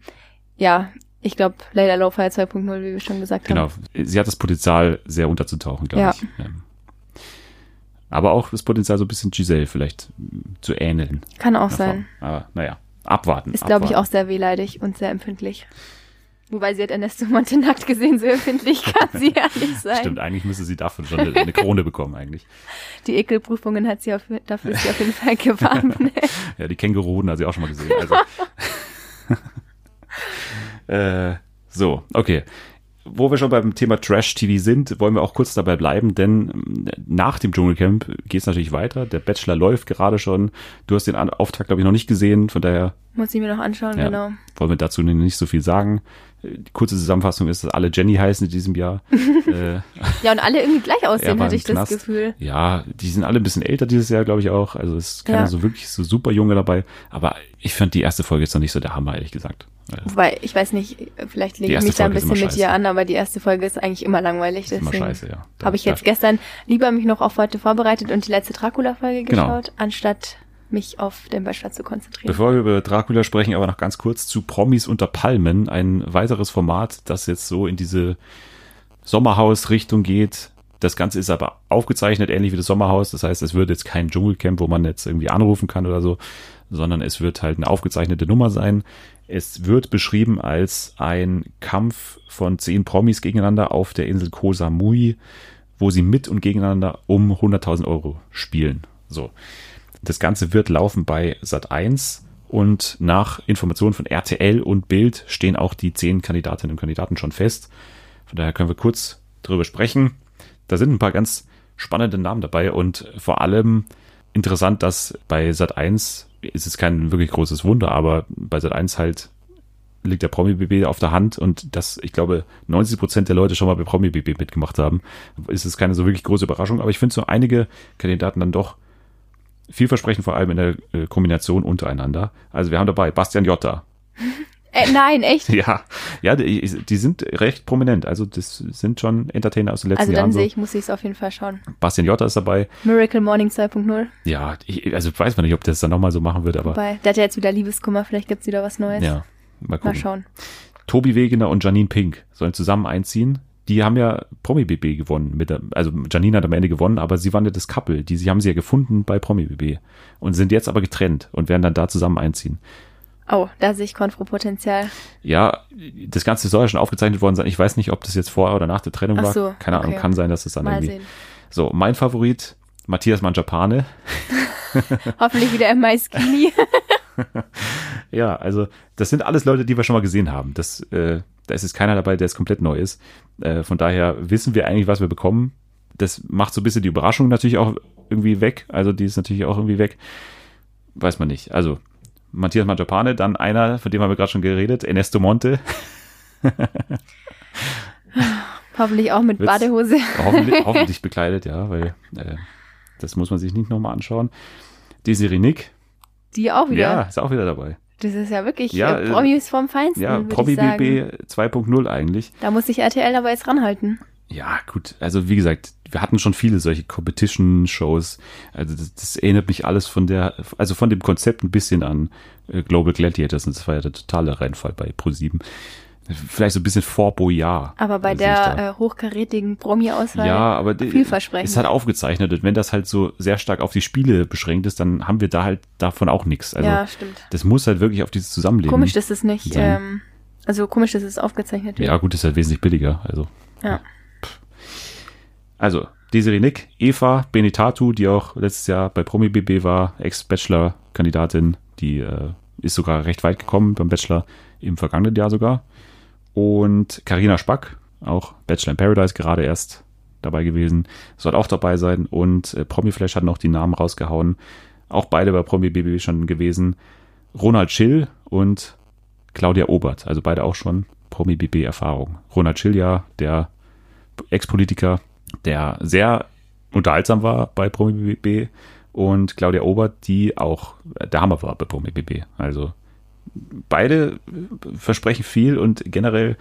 ja, ich glaube, Layla Lowfire 2.0, wie wir schon gesagt Genau. haben. Sie hat das Potenzial, sehr unterzutauchen, glaube Ja. ich. Aber auch das Potenzial, so ein bisschen Giselle vielleicht zu ähneln. Kann auch sein. Form. Aber naja, abwarten. Ist, glaube ich, auch sehr wehleidig und sehr empfindlich. Wobei sie hat Ernesto Monte nackt gesehen, so empfindlich kann sie ja nicht sein. Stimmt, eigentlich müsste sie dafür schon eine, eine Krone bekommen, eigentlich. Die Ekelprüfungen hat sie auf, dafür ist sie auf jeden Fall gewarnt. Ja, die Känguruhoden hat sie auch schon mal gesehen. Also. äh, so, okay. Wo wir schon beim Thema Trash-TV sind, wollen wir auch kurz dabei bleiben, denn ähm, nach dem Dschungelcamp geht es natürlich weiter. Der Bachelor läuft gerade schon. Du hast den Auftakt, glaube ich, noch nicht gesehen, von daher Muss ich mir noch anschauen, Ja. genau. wollen wir dazu nicht so viel sagen. Äh, Die kurze Zusammenfassung ist, dass alle Jenny heißen in diesem Jahr. äh, Ja, und alle irgendwie gleich aussehen, hatte ich das Knast. Gefühl. Ja, die sind alle ein bisschen älter dieses Jahr, glaube ich auch. Also es ist keiner Ja. so wirklich so super junge dabei. Aber ich fand die erste Folge jetzt noch nicht so der Hammer, ehrlich gesagt. Äh, Wobei, ich weiß nicht, vielleicht lege ich mich da ein Folge bisschen mit dir an, aber die erste Folge ist eigentlich immer langweilig. ist immer scheiße, ja. Habe ich jetzt gestern lieber mich noch auf heute vorbereitet und die letzte Dracula-Folge Genau. geschaut, anstatt mich auf den Bachelor zu konzentrieren. Bevor wir über Dracula sprechen, aber noch ganz kurz zu Promis unter Palmen. Ein weiteres Format, das jetzt so in diese Sommerhaus-Richtung geht. Das Ganze ist aber aufgezeichnet, ähnlich wie das Sommerhaus. Das heißt, es wird jetzt kein Dschungelcamp, wo man jetzt irgendwie anrufen kann oder so, sondern es wird halt eine aufgezeichnete Nummer sein. Es wird beschrieben als ein Kampf von zehn Promis gegeneinander auf der Insel Koh Samui, wo sie mit und gegeneinander um 100.000 Euro spielen. So. Das Ganze wird laufen bei Sat 1 und nach Informationen von RTL und Bild stehen auch die zehn Kandidatinnen und Kandidaten schon fest. Von daher können wir kurz drüber sprechen. Da sind ein paar ganz spannende Namen dabei und vor allem interessant, dass bei Sat 1 ist es kein wirklich großes Wunder, aber bei Sat 1 halt liegt der Promi BB auf der Hand und dass ich glaube 90 Prozent der Leute schon mal bei Promi BB mitgemacht haben, ist es keine so wirklich große Überraschung. Aber ich finde so einige Kandidaten dann doch vielversprechend, vor allem in der äh, Kombination untereinander. Also wir haben dabei Bastian Jotta, Äh, nein, echt? Ja, ja, die, die sind recht prominent. Also das sind schon Entertainer aus den letzten Also dann Jahren. sehe So. ich, muss ich es auf jeden Fall schauen. Bastian Jotta ist dabei. Miracle Morning 2.0. Ja, ich, also weiß man nicht, ob der das dann nochmal so machen wird, aber Wobei, der hat ja jetzt wieder Liebeskummer, vielleicht gibt's wieder was Neues. ja, mal Mal gucken. schauen. Tobi Wegener und Janine Pink sollen zusammen einziehen. Die haben ja Promi BB gewonnen. Mit der, also Janine hat am Ende gewonnen, aber sie waren ja das Couple. Die sie haben sie ja gefunden bei Promi BB und sind jetzt aber getrennt und werden dann da zusammen einziehen. Oh, da sehe ich Konfropotenzial. Ja, das Ganze soll ja schon aufgezeichnet worden sein. Ich weiß nicht, ob das jetzt vor oder nach der Trennung Ach war. so, Keine Ahnung, okay. kann sein, dass es dann Mal irgendwie. sehen. So, mein Favorit, Matthias Manjapane. Hoffentlich wieder im Maiskini. Ja, also das sind alles Leute, die wir schon mal gesehen haben. Das, äh, da ist jetzt keiner dabei, der jetzt komplett neu ist. Äh, von daher wissen wir eigentlich, was wir bekommen. Das macht so ein bisschen die Überraschung natürlich auch irgendwie weg. Also die ist natürlich auch irgendwie weg. Weiß man nicht. Also Matthias Manjapane, dann einer, von dem haben wir gerade schon geredet, Ernesto Monte. Hoffentlich auch mit Wird's- Badehose. hoffentlich, hoffentlich bekleidet, ja, weil äh, das muss man sich nicht nochmal anschauen. Desiree Nick, Die auch wieder. ja, ist auch wieder dabei. Das ist ja wirklich Ja, äh, äh, Promis vom Feinsten, Ja, Promi. BB 2.0 eigentlich. Da muss sich RTL aber jetzt ranhalten. Ja, gut. Also wie gesagt, wir hatten schon viele solche Competition-Shows. Also das, das erinnert mich alles von der, also von dem Konzept ein bisschen an äh, Global Gladiators. Und das war ja der totale Reinfall bei Pro7. Vielleicht so ein bisschen vor Boyard. Aber bei der äh, hochkarätigen Promi-Auswahl ja, aber vielversprechend. ist halt aufgezeichnet. Und wenn das halt so sehr stark auf die Spiele beschränkt ist, dann haben wir da halt davon auch nichts. Also ja, stimmt. das muss halt wirklich auf dieses Zusammenleben. Komisch, dass es nicht, sein. ähm, also komisch, dass es aufgezeichnet wird. Ja, gut, ist halt wesentlich billiger. Also Ja. Also, Desiree Nick, Eva Benitatu, die auch letztes Jahr bei Promi BB war, Ex-Bachelor-Kandidatin, die äh, ist sogar recht weit gekommen beim Bachelor im vergangenen Jahr sogar. Und Karina Spack, auch Bachelor in Paradise gerade erst dabei gewesen, soll auch dabei sein. Und äh, Promi Flash hat noch die Namen rausgehauen. Auch beide bei Promi BB schon gewesen. Ronald Schill und Claudia Obert, also beide auch schon Promi BB Erfahrung. Ronald Schill ja, der Ex-Politiker, der sehr unterhaltsam war bei Promi BB und Claudia Obert, die auch der Hammer war bei Promi BB. Also beide versprechen viel und generell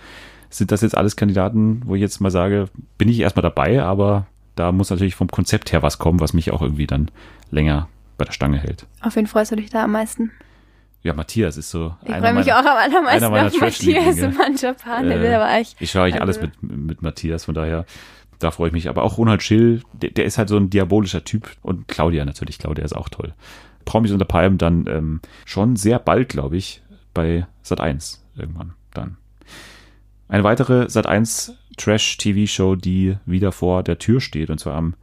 sind das jetzt alles Kandidaten, wo ich jetzt mal sage, bin ich erstmal dabei, aber da muss natürlich vom Konzept her was kommen, was mich auch irgendwie dann länger bei der Stange hält. Auf wen freust du dich da am meisten? Ja, Matthias ist so Ich freue mich meiner- auch am allermeisten auf Matthias Manjapan. Der Äh, will aber eigentlich, Ich schaue eigentlich Also- alles mit, mit Matthias, von daher, da freue ich mich. Aber auch Ronald Schill, der, der ist halt so ein diabolischer Typ. Und Claudia natürlich, Claudia ist auch toll. Promis unter Palmen dann ähm, schon sehr bald, glaube ich, bei Sat 1 irgendwann dann. Eine weitere Sat 1 Trash-TV-Show, die wieder vor der Tür steht. Und zwar am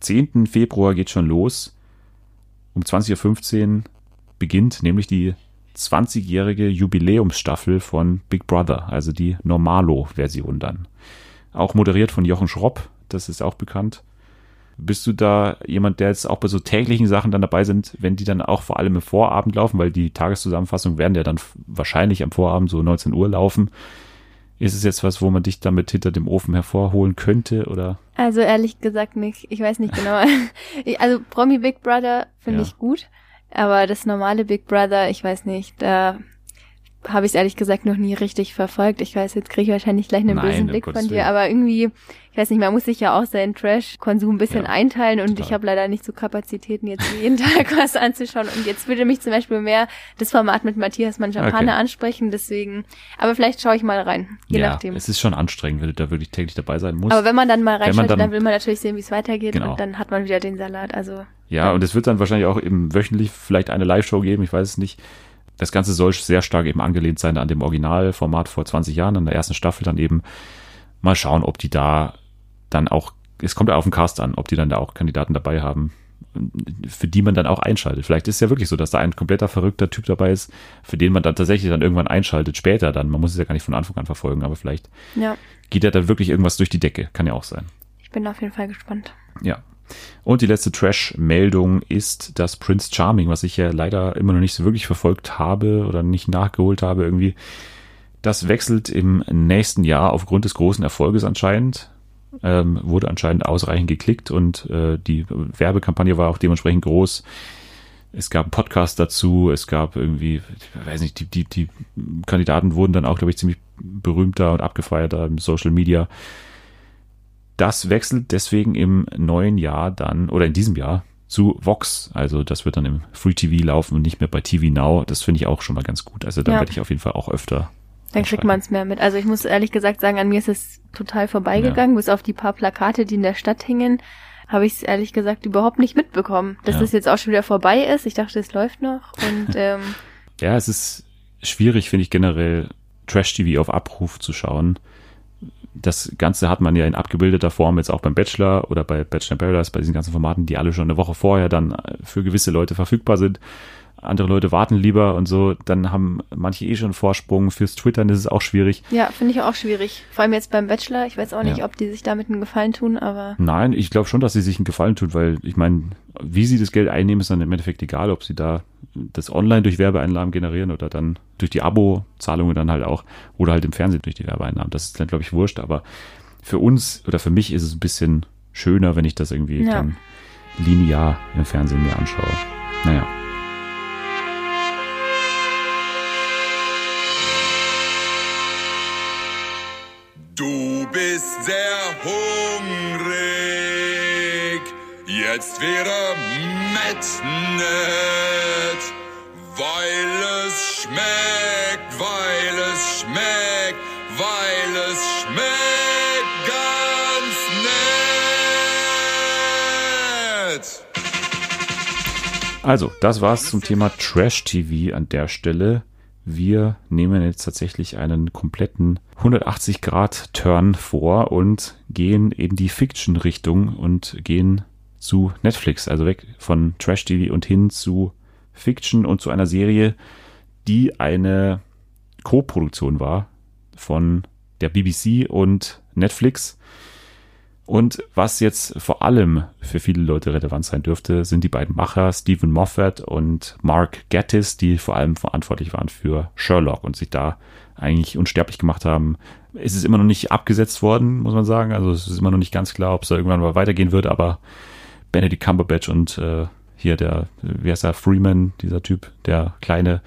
10. Februar geht schon los. Um 20.15 Uhr beginnt nämlich die 20-jährige Jubiläumsstaffel von Big Brother, also die Normalo-Version dann. Auch moderiert von Jochen Schropp, das ist auch bekannt. Bist du da jemand, der jetzt auch bei so täglichen Sachen dann dabei sind, wenn die dann auch vor allem im Vorabend laufen, weil die Tageszusammenfassungen werden ja dann wahrscheinlich am Vorabend so 19 Uhr laufen. Ist es jetzt was, wo man dich damit hinter dem Ofen hervorholen könnte oder? also ehrlich gesagt nicht. Ich weiß nicht genau. Also Promi Big Brother finde Ja. ich gut. Aber das normale Big Brother, ich weiß nicht, da habe ich es ehrlich gesagt noch nie richtig verfolgt. Ich weiß, jetzt kriege ich wahrscheinlich gleich einen Nein, bösen Blick von dir, aber irgendwie, ich weiß nicht, man muss sich ja auch seinen Trash-Konsum ein bisschen Ja, einteilen und total. ich habe leider nicht so Kapazitäten, jetzt jeden Tag was anzuschauen. Und jetzt würde mich zum Beispiel mehr das Format mit Matthias Manjapane Okay. ansprechen, deswegen, aber vielleicht schaue ich mal rein, je ja, nachdem. es ist schon anstrengend, wenn du da wirklich täglich dabei sein musst. Aber wenn man dann mal reinschaltet, dann- dann, will man natürlich sehen, wie es weitergeht Genau. und dann hat man wieder den Salat. Also Ja, und es wird dann wahrscheinlich auch eben wöchentlich vielleicht eine Live-Show geben, ich weiß es nicht. Das Ganze soll sehr stark eben angelehnt sein an dem Originalformat vor 20 Jahren, an der ersten Staffel dann eben. Mal schauen, ob die da dann auch, es kommt ja auf den Cast an, ob die dann da auch Kandidaten dabei haben, für die man dann auch einschaltet. Vielleicht ist es ja wirklich so, dass da ein kompletter verrückter Typ dabei ist, für den man dann tatsächlich dann irgendwann einschaltet, später dann. Man muss es ja gar nicht von Anfang an verfolgen, aber vielleicht ja, geht ja dann wirklich irgendwas durch die Decke. Kann ja auch sein. ich bin auf jeden Fall gespannt. Ja. Und die letzte Trash-Meldung ist das Prince Charming, was ich ja leider immer noch nicht so wirklich verfolgt habe oder nicht nachgeholt habe irgendwie. Das wechselt im nächsten Jahr aufgrund des großen Erfolges anscheinend. Ähm, wurde anscheinend ausreichend geklickt und äh, die Werbekampagne war auch dementsprechend groß. Es gab einen Podcast dazu, es gab irgendwie, ich weiß nicht, die, die, die Kandidaten wurden dann auch, glaube ich, ziemlich berühmter und abgefeierter im Social Media. Das wechselt deswegen im neuen Jahr dann, oder in diesem Jahr, zu Vox. Also das wird dann im Free TV laufen und nicht mehr bei TV Now. Das finde ich auch schon mal ganz gut. Also da Ja. werde ich auf jeden Fall auch öfter. Dann kriegt man es mehr mit. Also ich muss ehrlich gesagt sagen, an mir ist es total vorbeigegangen. Bis auf die paar Plakate, die in der Stadt hingen, habe ich es ehrlich gesagt überhaupt nicht mitbekommen. Dass Ja. das jetzt auch schon wieder vorbei ist. Ich dachte, es läuft noch. Und ähm, Ja, es ist schwierig, finde ich generell, Trash-TV auf Abruf zu schauen. Das Ganze hat man ja in abgebildeter Form jetzt auch beim Bachelor oder bei Bachelor in Paradise, bei diesen ganzen Formaten, die alle schon eine Woche vorher dann äh, für gewisse Leute verfügbar sind. Andere Leute warten lieber und so, dann haben manche eh schon einen Vorsprung. Fürs Twittern ist es auch schwierig. ja, finde ich auch schwierig. Vor allem jetzt beim Bachelor. Ich weiß auch nicht, Ja. ob die sich damit einen Gefallen tun, aber Nein, ich glaube schon, dass sie sich einen Gefallen tut, weil ich meine, wie sie das Geld einnehmen, ist dann im Endeffekt egal, ob sie da das online durch Werbeeinnahmen generieren oder dann durch die Abo-Zahlungen dann halt auch oder halt im Fernsehen durch die Werbeeinnahmen. Das ist dann, glaube ich, wurscht, aber für uns oder für mich ist es ein bisschen schöner, wenn ich das irgendwie Ja. dann linear im Fernsehen mir anschaue. Naja. Bist sehr hungrig, jetzt wäre Mettnet, weil es schmeckt, weil es schmeckt, weil es schmeckt ganz nett. Also, das war's zum Thema Trash TV an der Stelle. Wir nehmen jetzt tatsächlich einen kompletten 180 Grad Turn vor und gehen in die Fiction-Richtung und gehen zu Netflix, also weg von Trash TV und hin zu Fiction und zu einer Serie, die eine Co-Produktion war von der BBC und Netflix. Und was jetzt vor allem für viele Leute relevant sein dürfte, sind die beiden Macher, Stephen Moffat und Mark Gatiss, die vor allem verantwortlich waren für Sherlock und sich da eigentlich unsterblich gemacht haben. Es ist immer noch nicht abgesetzt worden, muss man sagen. Also es ist immer noch nicht ganz klar, ob es da irgendwann mal weitergehen wird, aber Benedict Cumberbatch und äh, hier der, wie heißt er, Freeman, dieser Typ, der kleine,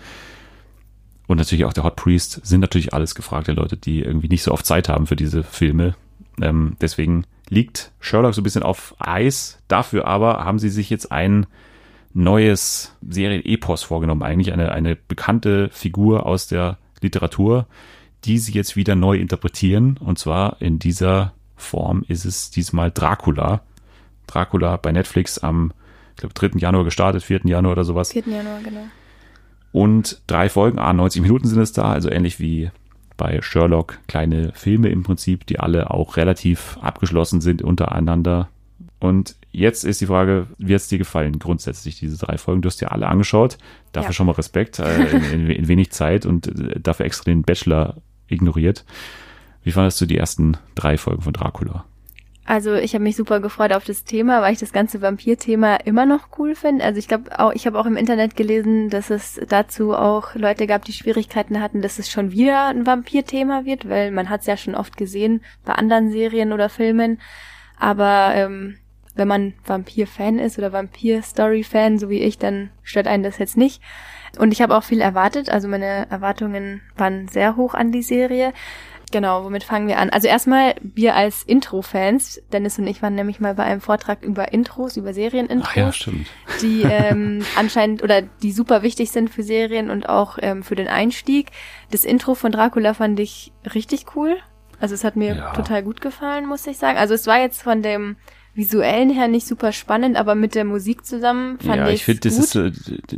und natürlich auch der Hot Priest sind natürlich alles gefragte Leute, die irgendwie nicht so oft Zeit haben für diese Filme. Ähm, deswegen liegt Sherlock so ein bisschen auf Eis. Dafür aber haben sie sich jetzt ein neues Serien-Epos vorgenommen. Eigentlich eine, eine bekannte Figur aus der Literatur, die sie jetzt wieder neu interpretieren. Und zwar in dieser Form ist es diesmal Dracula. Dracula bei Netflix am, ich glaube, 3. Januar gestartet, 4. Januar oder sowas. 4. Januar, genau. Und drei Folgen, ah, 90 Minuten sind es da, also ähnlich wie bei Sherlock, kleine Filme im Prinzip, die alle auch relativ abgeschlossen sind untereinander. Und jetzt ist die Frage, wie hat es dir gefallen, grundsätzlich diese drei Folgen? Du hast dir alle angeschaut, dafür Ja. schon mal Respekt, äh, in, in, in wenig Zeit und äh, dafür extra den Bachelor ignoriert. Wie fandest du die ersten drei Folgen von Dracula? Also ich habe mich super gefreut auf das Thema, weil ich das ganze Vampir-Thema immer noch cool finde. Also ich glaube ich habe auch im Internet gelesen, dass es dazu auch Leute gab, die Schwierigkeiten hatten, dass es schon wieder ein Vampir-Thema wird, weil man hat es ja schon oft gesehen bei anderen Serien oder Filmen. Aber ähm, wenn man Vampir-Fan ist oder Vampir-Story-Fan, so wie ich, dann stört einen das jetzt nicht. Und ich habe auch viel erwartet, also meine Erwartungen waren sehr hoch an die Serie. Genau, womit fangen wir an? Also erstmal, wir als Intro-Fans, Dennis und ich waren nämlich mal bei einem Vortrag über Intros, über Serienintros, stimmt. die ähm, anscheinend oder die super wichtig sind für Serien und auch ähm, für den Einstieg. Das Intro von Dracula fand ich richtig cool. Also es hat mir Ja. total gut gefallen, muss ich sagen. Also es war jetzt von dem visuellen her nicht super spannend, aber mit der Musik zusammen fand ja, ich ich finde, das ist,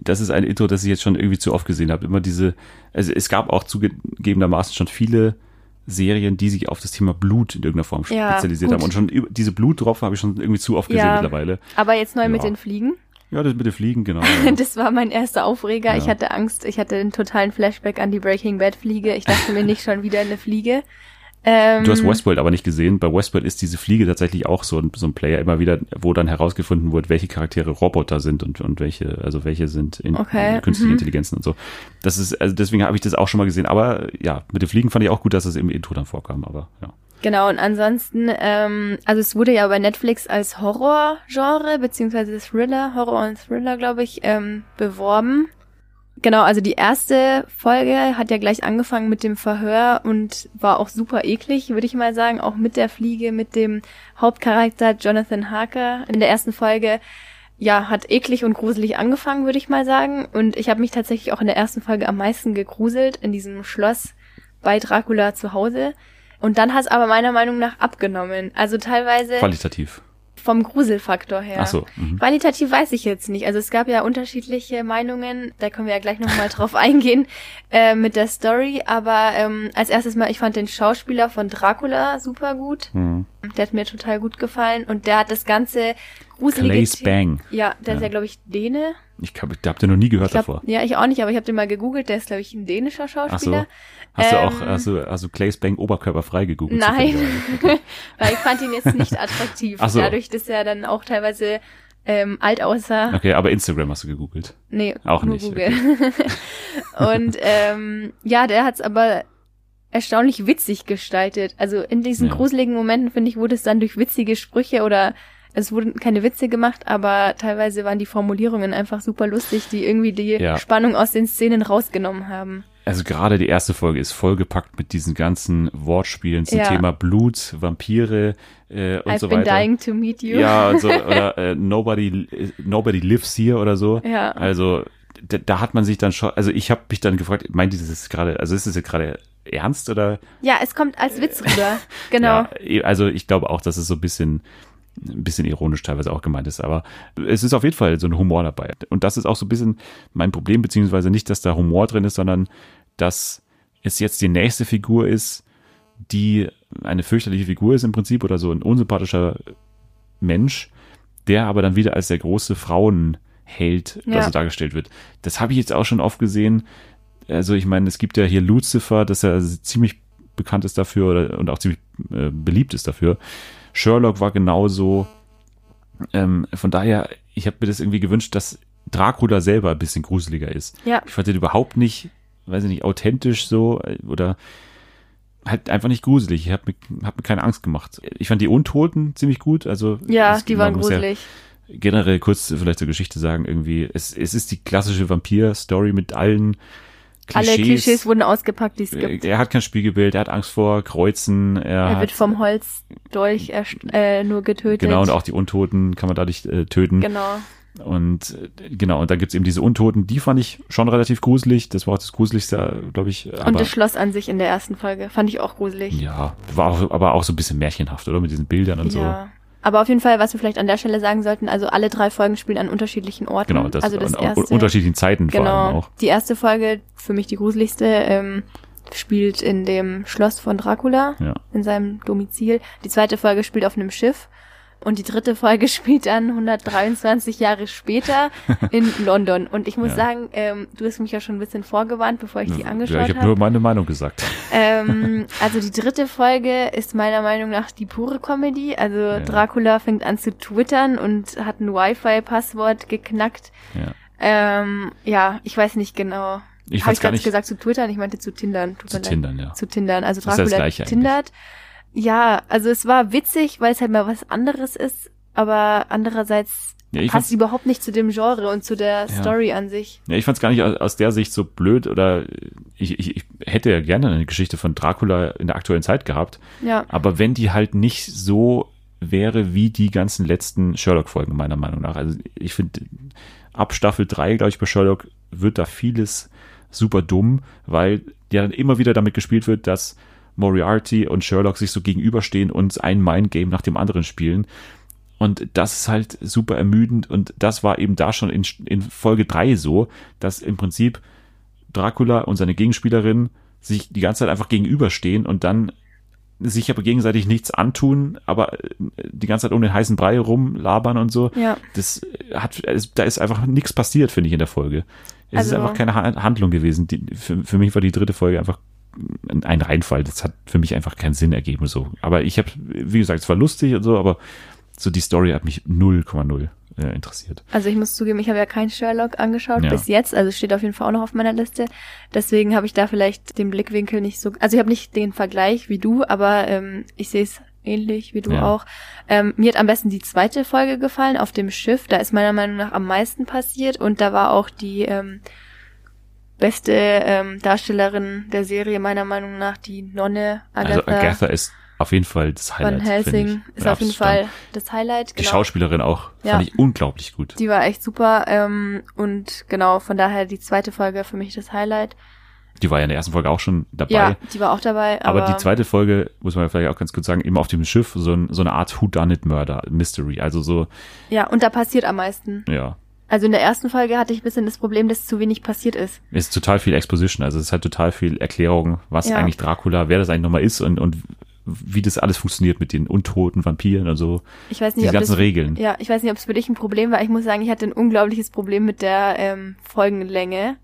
das ist ein Intro, das ich jetzt schon irgendwie zu oft gesehen habe. Immer diese, also es gab auch zugegebenermaßen schon viele Serien, die sich auf das Thema Blut in irgendeiner Form Ja, spezialisiert gut. haben. Und schon diese Bluttropfen habe ich schon irgendwie zu oft gesehen Ja. mittlerweile. aber jetzt neu mit Ja. den Fliegen. Ja, das mit den Fliegen, genau. Das war mein erster Aufreger. Ich hatte Angst, ich hatte einen totalen Flashback an die Breaking Bad Fliege. Ich dachte mir nicht schon wieder eine Fliege. Ähm, Du hast Westworld aber nicht gesehen. Bei Westworld ist diese Fliege tatsächlich auch so ein, so ein Player immer wieder, wo dann herausgefunden wird, welche Charaktere Roboter sind und, und welche, also welche sind in, Okay, künstliche mhm. Intelligenzen und so. Das ist, also deswegen habe ich das auch schon mal gesehen. Aber ja, mit den Fliegen fand ich auch gut, dass es im Intro dann vorkam, aber ja. Genau, und ansonsten, ähm, also es wurde ja bei Netflix als Horror-Genre, beziehungsweise Thriller, Horror und Thriller, glaube ich, ähm, beworben. Genau, also die erste Folge hat ja gleich angefangen mit dem Verhör und war auch super eklig, würde ich mal sagen, auch mit der Fliege, mit dem Hauptcharakter Jonathan Harker in der ersten Folge. Ja, hat eklig und gruselig angefangen, würde ich mal sagen. Und ich habe mich tatsächlich auch in der ersten Folge am meisten gegruselt in diesem Schloss bei Dracula zu Hause. Und dann hat es aber meiner Meinung nach abgenommen. Also teilweise Qualitativ. Vom Gruselfaktor her. Ach so. Mhm. Qualitativ weiß ich jetzt nicht. Also es gab ja unterschiedliche Meinungen, da können wir ja gleich nochmal drauf eingehen äh, mit der Story. Aber ähm, als erstes mal, ich fand den Schauspieler von Dracula super gut. Mhm. Der hat mir total gut gefallen und der hat das ganze gruselige... Claes Bang. Ja, der ist Ja. ja, glaube ich, Däne. Ich glaube, ich hab den noch nie gehört glaub, davor. ja, ich auch nicht, aber ich habe den mal gegoogelt. Der ist, glaube ich, ein dänischer Ach so. Schauspieler. Hast du Ähm, auch, also, also Claes Bang oberkörperfrei gegoogelt? Nein, zufälligerweise? weil ich fand ihn jetzt nicht attraktiv. Ach so. Dadurch, dass er dann auch teilweise ähm, alt aussah. Okay, aber Instagram hast du gegoogelt. Nee, Auch nicht, Google. und ähm, ja, der hat's aber erstaunlich witzig gestaltet. Also in diesen Ja. gruseligen Momenten, finde ich, wurde es dann durch witzige Sprüche oder es wurden keine Witze gemacht, aber teilweise waren die Formulierungen einfach super lustig, die irgendwie die Ja. Spannung aus den Szenen rausgenommen haben. Also gerade die erste Folge ist vollgepackt mit diesen ganzen Wortspielen zum Ja. Thema Blut, Vampire äh, und I've so been weiter. dying to meet you. Ja, und so, oder äh, nobody, nobody lives here oder so. Ja. Also da, da hat man sich dann schon, also ich habe mich dann gefragt, meint dieses jetzt gerade, also ist es jetzt gerade ernst oder? Ja, es kommt als Witz rüber. Genau. Ja, also ich glaube auch, dass es so ein bisschen ein bisschen ironisch teilweise auch gemeint ist, aber es ist auf jeden Fall so ein Humor dabei. Und das ist auch so ein bisschen mein Problem, beziehungsweise nicht, dass da Humor drin ist, sondern dass es jetzt die nächste Figur ist, die eine fürchterliche Figur ist im Prinzip oder so ein unsympathischer Mensch, der aber dann wieder als der große Frauenheld Ja. oder so dargestellt wird. Das habe ich jetzt auch schon oft gesehen. Also ich meine, es gibt ja hier Lucifer, dass er ziemlich bekannt ist dafür oder, und auch ziemlich äh, beliebt ist dafür. Sherlock war genauso. Ähm, von daher, ich habe mir das irgendwie gewünscht, dass Dracula selber ein bisschen gruseliger ist. Ja. Ich fand den überhaupt nicht, weiß ich nicht, authentisch so äh, oder halt einfach nicht gruselig. Ich habe mir, hab mir keine Angst gemacht. Ich fand die Untoten ziemlich gut. Also Ja, die waren muss ja gruselig. generell kurz vielleicht zur Geschichte sagen, irgendwie, es, es ist die klassische Vampir-Story mit allen Klischees. Alle Klischees wurden ausgepackt, die es gibt. er hat kein Spiegelbild, er hat Angst vor Kreuzen, er, Er wird vom Holzdolch äh, nur getötet. genau, und auch die Untoten kann man dadurch äh, töten. Genau. Und äh, genau, und da gibt's eben diese Untoten, die fand ich schon relativ gruselig. Das war auch das Gruseligste, glaube ich. Und Aber, das Schloss an sich in der ersten Folge fand ich auch gruselig. ja, war auch, aber auch so ein bisschen märchenhaft, oder? Mit diesen Bildern und so. Aber auf jeden Fall, was wir vielleicht an der Stelle sagen sollten, also alle drei Folgen spielen an unterschiedlichen Orten. Genau, das, also das und auch erste, unterschiedlichen Zeiten vor allem genau. auch. Die erste Folge, für mich die gruseligste, ähm, spielt in dem Schloss von Dracula, Ja. in seinem Domizil. Die zweite Folge spielt auf einem Schiff. Und die dritte Folge spielt dann 123 Jahre später in London. Und ich muss Ja. sagen, ähm, du hast mich ja schon ein bisschen vorgewarnt, bevor ich die angeschaut ja, ich habe habe. nur meine Meinung gesagt. Ähm, also die dritte Folge ist meiner Meinung nach die pure Comedy. Also Dracula fängt an zu twittern und hat ein Wi-Fi-Passwort geknackt. Ja. Ähm, ja, ich weiß nicht genau. Ich Habe gar gerade nicht. gesagt zu twittern? Ich meinte zu tindern. Tut Zu. Tindern, ja. Zu tindern. Also ja Dracula Gleiche eigentlich. Ja, also es war witzig, weil es halt mal was anderes ist. Aber andererseits Ja, passt fand's- überhaupt nicht zu dem Genre und zu der Story an sich. Ja, ich fand es gar nicht aus, aus der Sicht so blöd oder ich, ich, ich hätte ja gerne eine Geschichte von Dracula in der aktuellen Zeit gehabt. Ja. Aber wenn die halt nicht so wäre wie die ganzen letzten Sherlock-Folgen, meiner Meinung nach. Also ich finde, ab Staffel 3, glaube ich, bei Sherlock wird da vieles super dumm, weil ja dann immer wieder damit gespielt wird, dass Moriarty und Sherlock sich so gegenüberstehen und ein Mindgame nach dem anderen spielen. Und das ist halt super ermüdend und das war eben da schon in, in Folge 3 so, dass im Prinzip Dracula und seine Gegenspielerin sich die ganze Zeit einfach gegenüberstehen und dann sich aber gegenseitig nichts antun, aber äh, die ganze Zeit um den heißen Brei rumlabern und so. Ja. Das hat, da ist einfach nichts passiert, finde ich, in der Folge. Es ist Also- einfach keine Ha- Handlung gewesen. Die, für, für mich war die dritte Folge einfach ein Reinfall. Das hat für mich einfach keinen Sinn ergeben. So. Aber ich habe, wie gesagt, es war lustig und so, aber so die Story hat mich 0,0 äh, interessiert. Also ich muss zugeben, ich habe ja kein Sherlock angeschaut Ja. bis jetzt, also steht auf jeden Fall auch noch auf meiner Liste. Deswegen habe ich da vielleicht den Blickwinkel nicht so. Also ich habe nicht den Vergleich wie du, aber ähm, ich sehe es ähnlich wie du Ja. auch. Ähm, mir hat am besten die zweite Folge gefallen auf dem Schiff. Da ist meiner Meinung nach am meisten passiert und da war auch die ähm, beste ähm, Darstellerin der Serie meiner Meinung nach die Nonne Agatha, also Agatha ist auf jeden Fall das Highlight. Van Helsing ich. ist Ja, auf jeden. Fall das Highlight. Die genau. Schauspielerin auch Ja. fand ich unglaublich gut. Die war echt super ähm, und genau, von daher die zweite Folge für mich das Highlight. Die war ja in der ersten Folge auch schon dabei. Ja, die war auch dabei. Aber, Aber, die zweite Folge, muss man vielleicht auch ganz kurz sagen, immer auf dem Schiff so, ein, so eine Art Whodunit-Murder, Mystery. Also so, Ja, und da passiert am meisten. ja, Also in der ersten Folge hatte ich ein bisschen das Problem, dass zu wenig passiert ist. es ist total viel Exposition. Also es ist halt total viel Erklärung, was Ja. eigentlich Dracula, wer das eigentlich nochmal ist und, und wie das alles funktioniert mit den untoten Vampiren und so. Ich weiß nicht, Die ob ganzen das, Regeln. Ja, ich weiß nicht, ob es für dich ein Problem war. Ich muss sagen, ich hatte ein unglaubliches Problem mit der ähm, Folgenlänge.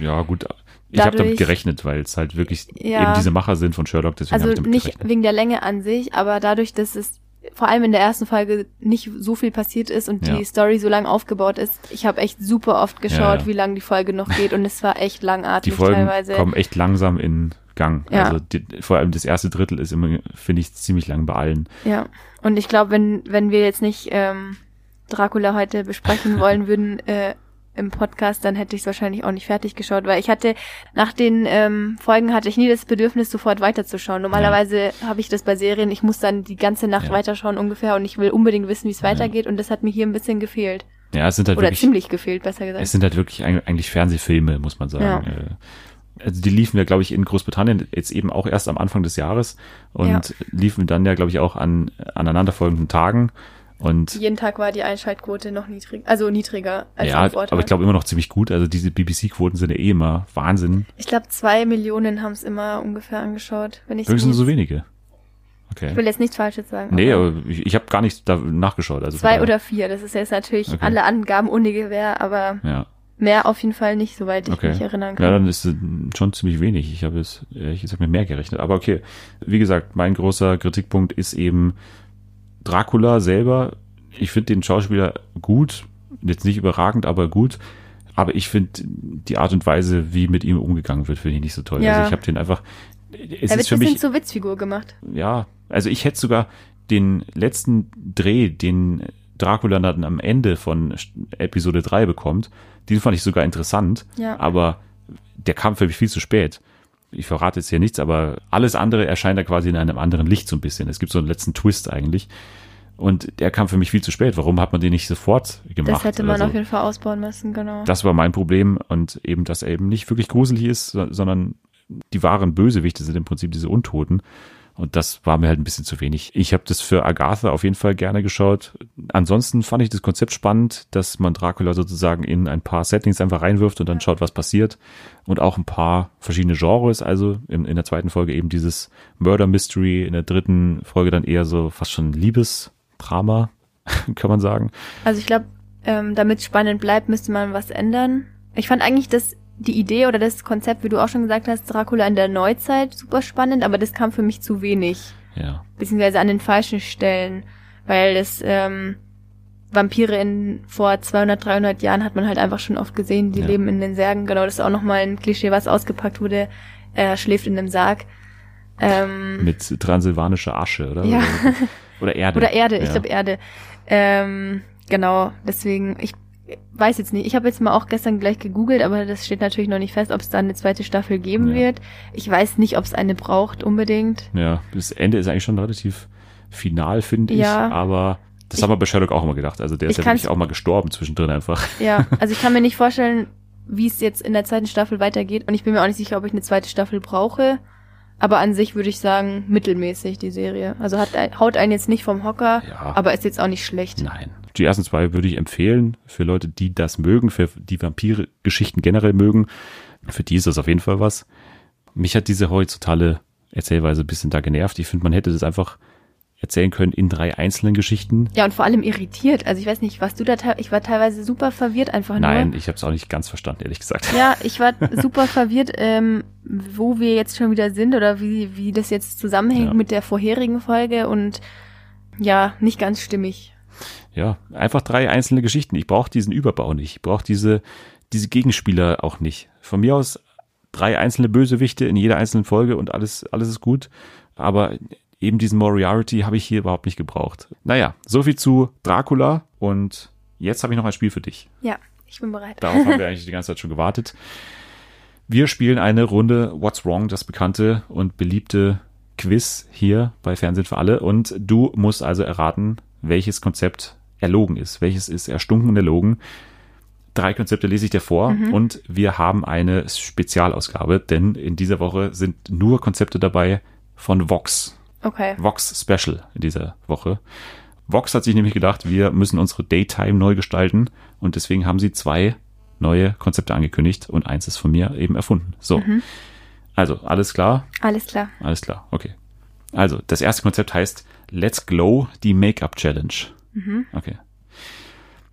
Ja, gut. Ich habe damit gerechnet, weil es halt wirklich Ja. eben diese Macher sind von Sherlock, deswegen Also ich damit nicht gerechnet. wegen der Länge an sich, aber dadurch, dass es vor allem in der ersten Folge nicht so viel passiert ist und Ja. die Story so lang aufgebaut ist. Ich habe echt super oft geschaut, ja. wie lang die Folge noch geht und es war echt Die langatmig Folgen teilweise. kommen echt langsam in Gang. Ja. Also die, vor allem das erste Drittel ist immer, finde ich, ziemlich lang bei allen. Ja, und ich glaube, wenn, wenn wir jetzt nicht ähm, Dracula heute besprechen wollen würden äh, im Podcast, dann hätte ich es wahrscheinlich auch nicht fertig geschaut, weil ich hatte, nach den ähm, Folgen hatte ich nie das Bedürfnis, sofort weiterzuschauen. Normalerweise habe ich das bei Serien, ich muss dann die ganze Nacht Ja. weiterschauen ungefähr und ich will unbedingt wissen, wie es weitergeht und das hat mir hier ein bisschen gefehlt. Ja, es sind halt Oder wirklich ziemlich gefehlt, besser gesagt. Es sind halt wirklich eig- eigentlich Fernsehfilme, muss man sagen. Ja. Äh, Also die liefen ja, glaube ich, in Großbritannien jetzt eben auch erst am Anfang des Jahres und Ja. liefen dann ja, glaube ich, auch an aneinanderfolgenden Tagen. Und Jeden Tag war die Einschaltquote noch niedrig, also niedriger als ja, am Vortag. aber ich glaube immer noch ziemlich gut. Also diese BBC-Quoten sind ja eh immer Wahnsinn. ich glaube, zwei Millionen haben es immer ungefähr angeschaut, wenn ich Höchstens so wenige. Okay. Ich will jetzt nichts Falsches sagen. Nee, aber ich, ich habe gar nicht da nachgeschaut. Also Zwei oder vier, das ist jetzt natürlich Okay. alle Angaben ohne Gewähr, aber Ja, mehr auf jeden Fall nicht, soweit ich okay. mich erinnern Ja, kann. dann ist es schon ziemlich wenig. Ich habe es, ehrlich gesagt, mit mehr gerechnet. Aber okay, wie gesagt, mein großer Kritikpunkt ist eben Dracula selber. Ich finde den Schauspieler gut, jetzt nicht überragend, aber gut. Aber ich finde die Art und Weise, wie mit ihm umgegangen wird, finde ich nicht so toll. Ja. Also ich habe den einfach. Es er wird ein bisschen zur Witzfigur gemacht. ja, also ich hätte sogar den letzten Dreh, den Dracula dann am Ende von Episode 3 bekommt, den fand ich sogar interessant, Ja. aber der kam für mich viel zu spät. Ich verrate jetzt hier nichts, aber alles andere erscheint da quasi in einem anderen Licht so ein bisschen. Es gibt so einen letzten Twist eigentlich. Und der kam für mich viel zu spät. Warum hat man den nicht sofort gemacht? Das hätte man oder so? auf jeden Fall ausbauen müssen, genau. Das war mein Problem und eben, dass er eben nicht wirklich gruselig ist, so- sondern die wahren Bösewichte sind im Prinzip diese Untoten. Und das war mir halt ein bisschen zu wenig. Ich habe das für Agatha auf jeden Fall gerne geschaut. Ansonsten fand ich das Konzept spannend, dass man Dracula sozusagen in ein paar Settings einfach reinwirft und dann schaut, was passiert. Und auch ein paar verschiedene Genres. Also in, in der zweiten Folge eben dieses Murder Mystery, in der dritten Folge dann eher so fast schon Liebesdrama, kann man sagen. Also ich glaube, ähm, damit spannend bleibt, müsste man was ändern. Ich fand eigentlich das die Idee oder das Konzept, wie du auch schon gesagt hast, Dracula in der Neuzeit super spannend, aber das kam für mich zu wenig. Ja. beziehungsweise an den falschen Stellen, weil das ähm, Vampire in vor 200, 300 Jahren hat man halt einfach schon oft gesehen, die Ja. leben in den Särgen. Genau, das ist auch nochmal ein Klischee, was ausgepackt wurde. Er schläft in einem Sarg. Ähm, Mit transsilvanischer Asche, oder? Ja. Oder, Erde. oder Erde, ich Ja. glaube Erde. Ähm, genau, deswegen, ich weiß jetzt nicht. Ich habe jetzt mal auch gestern gleich gegoogelt, aber das steht natürlich noch nicht fest, ob es da eine zweite Staffel geben Ja. wird. Ich weiß nicht, ob es eine braucht unbedingt. Ja, das Ende ist eigentlich schon relativ final, finde ich. Ja. Aber das Ich- haben wir bei Sherlock auch immer gedacht. Also der ist Ich ja wirklich auch mal gestorben zwischendrin einfach. Ja, also ich kann mir nicht vorstellen, wie es jetzt in der zweiten Staffel weitergeht. Und ich bin mir auch nicht sicher, ob ich eine zweite Staffel brauche. Aber an sich würde ich sagen, mittelmäßig die Serie. Also hat, haut einen jetzt nicht vom Hocker, Ja. aber ist jetzt auch nicht schlecht. Nein. Die ersten zwei würde ich empfehlen für Leute, die das mögen, für die Vampire-Geschichten generell mögen. Für die ist das auf jeden Fall was. Mich hat diese horizontale Erzählweise ein bisschen da genervt. Ich finde, man hätte das einfach erzählen können in drei einzelnen Geschichten. Ja, und vor allem irritiert. Also ich weiß nicht, was du da, ich war teilweise super verwirrt einfach Nein, nur. ich habe es auch nicht ganz verstanden, ehrlich gesagt. Ja, ich war super verwirrt, ähm, wo wir jetzt schon wieder sind oder wie, wie das jetzt zusammenhängt Ja. mit der vorherigen Folge und ja, nicht ganz stimmig. Ja, einfach drei einzelne Geschichten. Ich brauche diesen Überbau nicht. Ich brauche diese, diese Gegenspieler auch nicht. Von mir aus drei einzelne Bösewichte in jeder einzelnen Folge und alles, alles ist gut. Aber eben diesen Moriarty habe ich hier überhaupt nicht gebraucht. Naja, so viel zu Dracula und jetzt habe ich noch ein Spiel für dich. Ja, ich bin bereit. Darauf haben wir eigentlich die ganze Zeit schon gewartet. Wir spielen eine Runde What's Wrong, das bekannte und beliebte Quiz hier bei Fernsehen für alle. Und du musst also erraten, welches Konzept erlogen ist. Welches ist erstunken und erlogen. Drei Konzepte lese ich dir vor und wir haben eine Spezialausgabe, denn in dieser Woche sind nur Konzepte dabei von Vox. Okay. Vox Special in dieser Woche. Vox hat sich nämlich gedacht, wir müssen unsere Daytime neu gestalten und deswegen haben sie zwei neue Konzepte angekündigt und eins ist von mir eben erfunden. So. Also, alles klar? Alles klar. Alles klar, okay. Also, das erste Konzept heißt Let's Glow, die Make-up Challenge. Okay.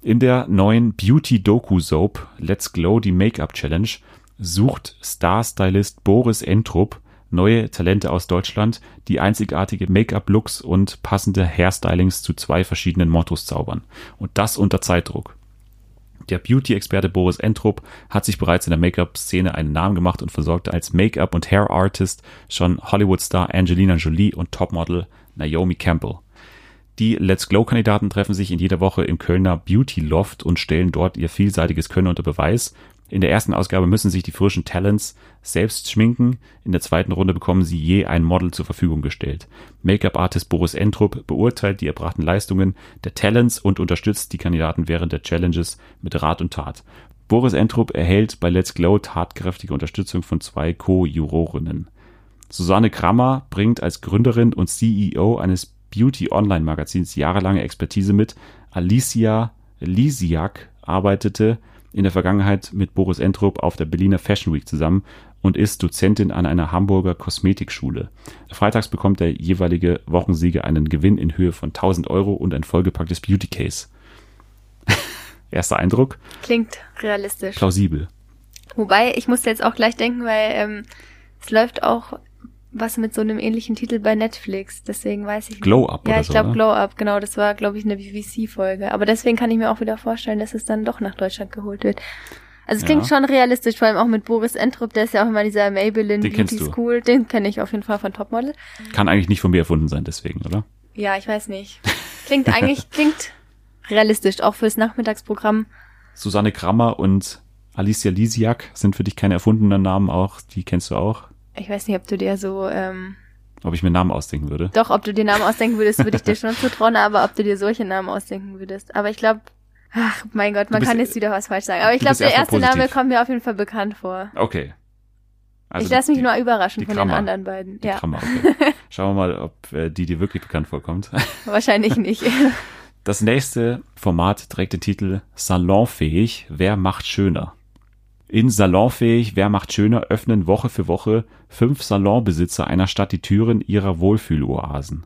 In der neuen Beauty-Doku-Soap Let's Glow, die Make-up Challenge sucht Star-Stylist Boris Entrup neue Talente aus Deutschland, die einzigartige Make-up-Looks und passende Hairstylings zu zwei verschiedenen Mottos zaubern. Und das unter Zeitdruck. Der Beauty-Experte Boris Entrup hat sich bereits in der Make-up-Szene einen Namen gemacht und versorgte als Make-up- und Hair-Artist schon Hollywood-Star Angelina Jolie und Topmodel Naomi Campbell. Die Let's Glow-Kandidaten treffen sich in jeder Woche im Kölner Beauty Loft und stellen dort ihr vielseitiges Können unter Beweis. In der ersten Ausgabe müssen sich die frischen Talents selbst schminken. In der zweiten Runde bekommen sie je ein Model zur Verfügung gestellt. Make-up-Artist Boris Entrup beurteilt die erbrachten Leistungen der Talents und unterstützt die Kandidaten während der Challenges mit Rat und Tat. Boris Entrup erhält bei Let's Glow tatkräftige Unterstützung von zwei Co-Jurorinnen. Susanne Krammer bringt als Gründerin und CEO eines Beauty-Online-Magazins jahrelange Expertise mit. Alicia Lisiak arbeitete in der Vergangenheit mit Boris Entrup auf der Berliner Fashion Week zusammen und ist Dozentin an einer Hamburger Kosmetikschule. Freitags bekommt der jeweilige Wochensieger einen Gewinn in Höhe von 1000 Euro und ein vollgepacktes Beauty Case. Erster Eindruck, Klingt realistisch. plausibel. Wobei, ich musste jetzt auch gleich denken, weil ähm, es läuft auch was mit so einem ähnlichen Titel bei Netflix. Deswegen weiß ich nicht. Glow Up Ja, ich glaube? Glow Up, genau. Das war, glaube ich, eine BBC-Folge. Aber deswegen kann ich mir auch wieder vorstellen, dass es dann doch nach Deutschland geholt wird. Also es klingt Ja. schon realistisch, vor allem auch mit Boris Entrup, der ist ja auch immer dieser Maybelline Den Beauty. School. Den kenne ich auf jeden Fall von Topmodel. Kann eigentlich nicht von mir erfunden sein, deswegen, oder? Ja, ich weiß nicht. Klingt eigentlich, klingt realistisch, auch fürs Nachmittagsprogramm. Susanne Krammer und Alicia Lisiak sind für dich keine erfundenen Namen auch, die kennst du auch. Ich weiß nicht, ob du dir so, ähm, Ob ich mir Namen ausdenken würde. Doch, ob du dir Namen ausdenken würdest, würde ich dir schon zutrauen, aber ob du dir solche Namen ausdenken würdest. Aber ich glaube, ach mein Gott, man bist- kann jetzt wieder was falsch sagen. Aber ich glaube, der erste Name positiv. kommt mir auf jeden Fall bekannt vor. Okay. Also ich lasse mich die- nur überraschen von Krammer. den anderen beiden. Die Ja, Krammer, okay. Schauen wir mal, ob äh, die dir wirklich bekannt vorkommt. wahrscheinlich nicht. Das nächste Format trägt den Titel Salonfähig, wer macht schöner? In Salonfähig, wer macht schöner öffnen Woche für Woche fünf Salonbesitzer einer Stadt die Türen ihrer Wohlfühloasen.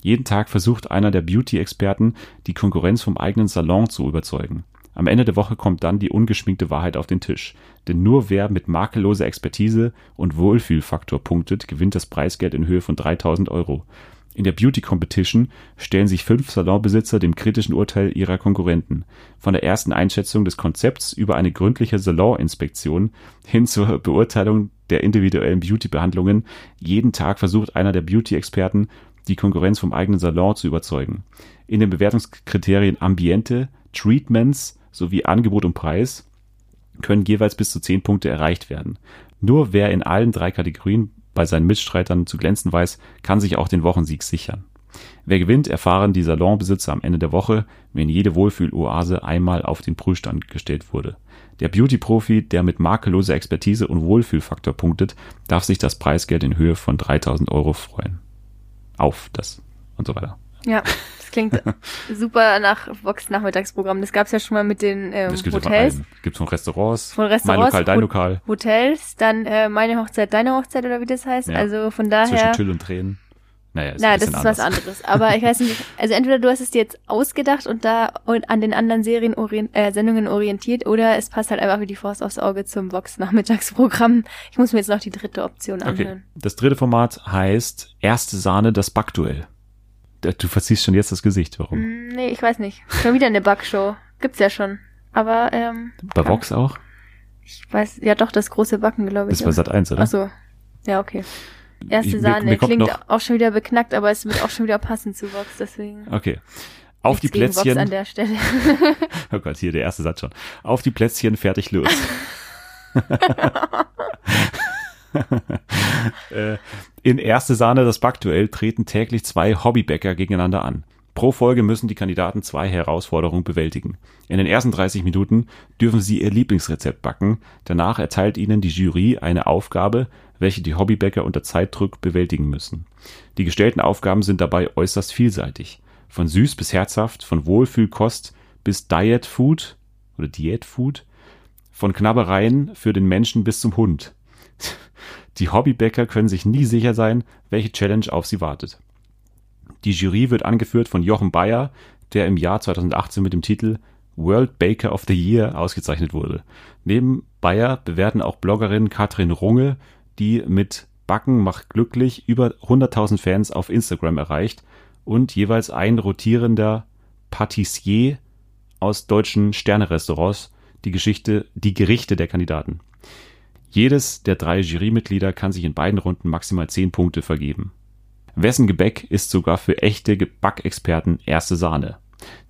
Jeden Tag versucht einer der Beauty-Experten, die Konkurrenz vom eigenen Salon zu überzeugen. Am Ende der Woche kommt dann die ungeschminkte Wahrheit auf den Tisch. Denn nur wer mit makelloser Expertise und Wohlfühlfaktor punktet, gewinnt das Preisgeld in Höhe von 3000 Euro. In der Beauty Competition stellen sich fünf Salonbesitzer dem kritischen Urteil ihrer Konkurrenten. Von der ersten Einschätzung des Konzepts über eine gründliche Saloninspektion hin zur Beurteilung der individuellen Beauty-Behandlungen. Jeden Tag versucht einer der Beauty-Experten, die Konkurrenz vom eigenen Salon zu überzeugen. In den Bewertungskriterien Ambiente, Treatments sowie Angebot und Preis können jeweils bis zu 10 Punkte erreicht werden. Nur wer in allen drei Kategorien bei seinen Mitstreitern zu glänzen weiß, kann sich auch den Wochensieg sichern. Wer gewinnt, erfahren die Salonbesitzer am Ende der Woche, wenn jede Wohlfühloase einmal auf den Prüfstand gestellt wurde. Der Beauty-Profi, der mit makelloser Expertise und Wohlfühlfaktor punktet, darf sich das Preisgeld in Höhe von 3000 Euro freuen. Auf das und so weiter. Ja, das klingt super nach Vox Nachmittagsprogramm. Das gab's ja schon mal mit den ähm, Das gibt es von Hotels. Gibt's von Restaurants, Von mein Restaurants, Lokal, dein Lokal, Hotels, dann äh, meine Hochzeit, deine Hochzeit oder wie das heißt. Ja. Also von zwischen daher. Tüll und Tränen. Naja, ist Na, das ist was anders. anderes. Aber ich weiß nicht, also entweder du hast es dir jetzt ausgedacht und da und an den anderen Serien orient, äh, Sendungen orientiert oder es passt halt einfach wie die Faust aufs Auge zum Vox Nachmittagsprogramm. Ich muss mir jetzt noch die dritte Option Okay. anhören. Das dritte Format heißt Erste Sahne, das Backduell. Du verziehst schon jetzt das Gesicht. Warum? Hm, Nee, ich weiß nicht. Schon wieder eine Backshow. Gibt's ja schon. Aber, ähm, Bei Vox auch? ich weiß, ja doch, das große Backen, glaube ich. Das war Sat 1, oder? Ach so. Ja, okay. Erste Ich- mir- Sahne. mir kommt Klingt noch- auch schon wieder beknackt, aber es wird auch schon wieder passen zu Vox, deswegen. Okay. Auf die gegen Vox Plätzchen. an der Stelle. Oh Gott, hier der erste Satz schon. Auf die Plätzchen, fertig, los. Äh, In erste Sahne das Backduell treten täglich zwei Hobbybäcker gegeneinander an. Pro Folge müssen die Kandidaten zwei Herausforderungen bewältigen. In den ersten 30 Minuten dürfen sie ihr Lieblingsrezept backen. Danach erteilt ihnen die Jury eine Aufgabe, welche die Hobbybäcker unter Zeitdruck bewältigen müssen. Die gestellten Aufgaben sind dabei äußerst vielseitig. Von süß bis herzhaft, von Wohlfühlkost bis Diet Food oder Diät Food, von Knabbereien für den Menschen bis zum Hund. Die Hobbybäcker können sich nie sicher sein, welche Challenge auf sie wartet. Die Jury wird angeführt von Jochen Bayer, der im Jahr 2018 mit dem Titel World Baker of the Year ausgezeichnet wurde. Neben Bayer bewerten auch Bloggerin Katrin Runge, die mit Backen macht glücklich über 100.000 Fans auf Instagram erreicht und jeweils ein rotierender Patissier aus deutschen Sternerestaurants die Geschichte, die Gerichte der Kandidaten. Jedes der drei Jurymitglieder kann sich in beiden Runden maximal 10 Punkte vergeben. Wessen Gebäck ist sogar für echte Backexperten erste Sahne.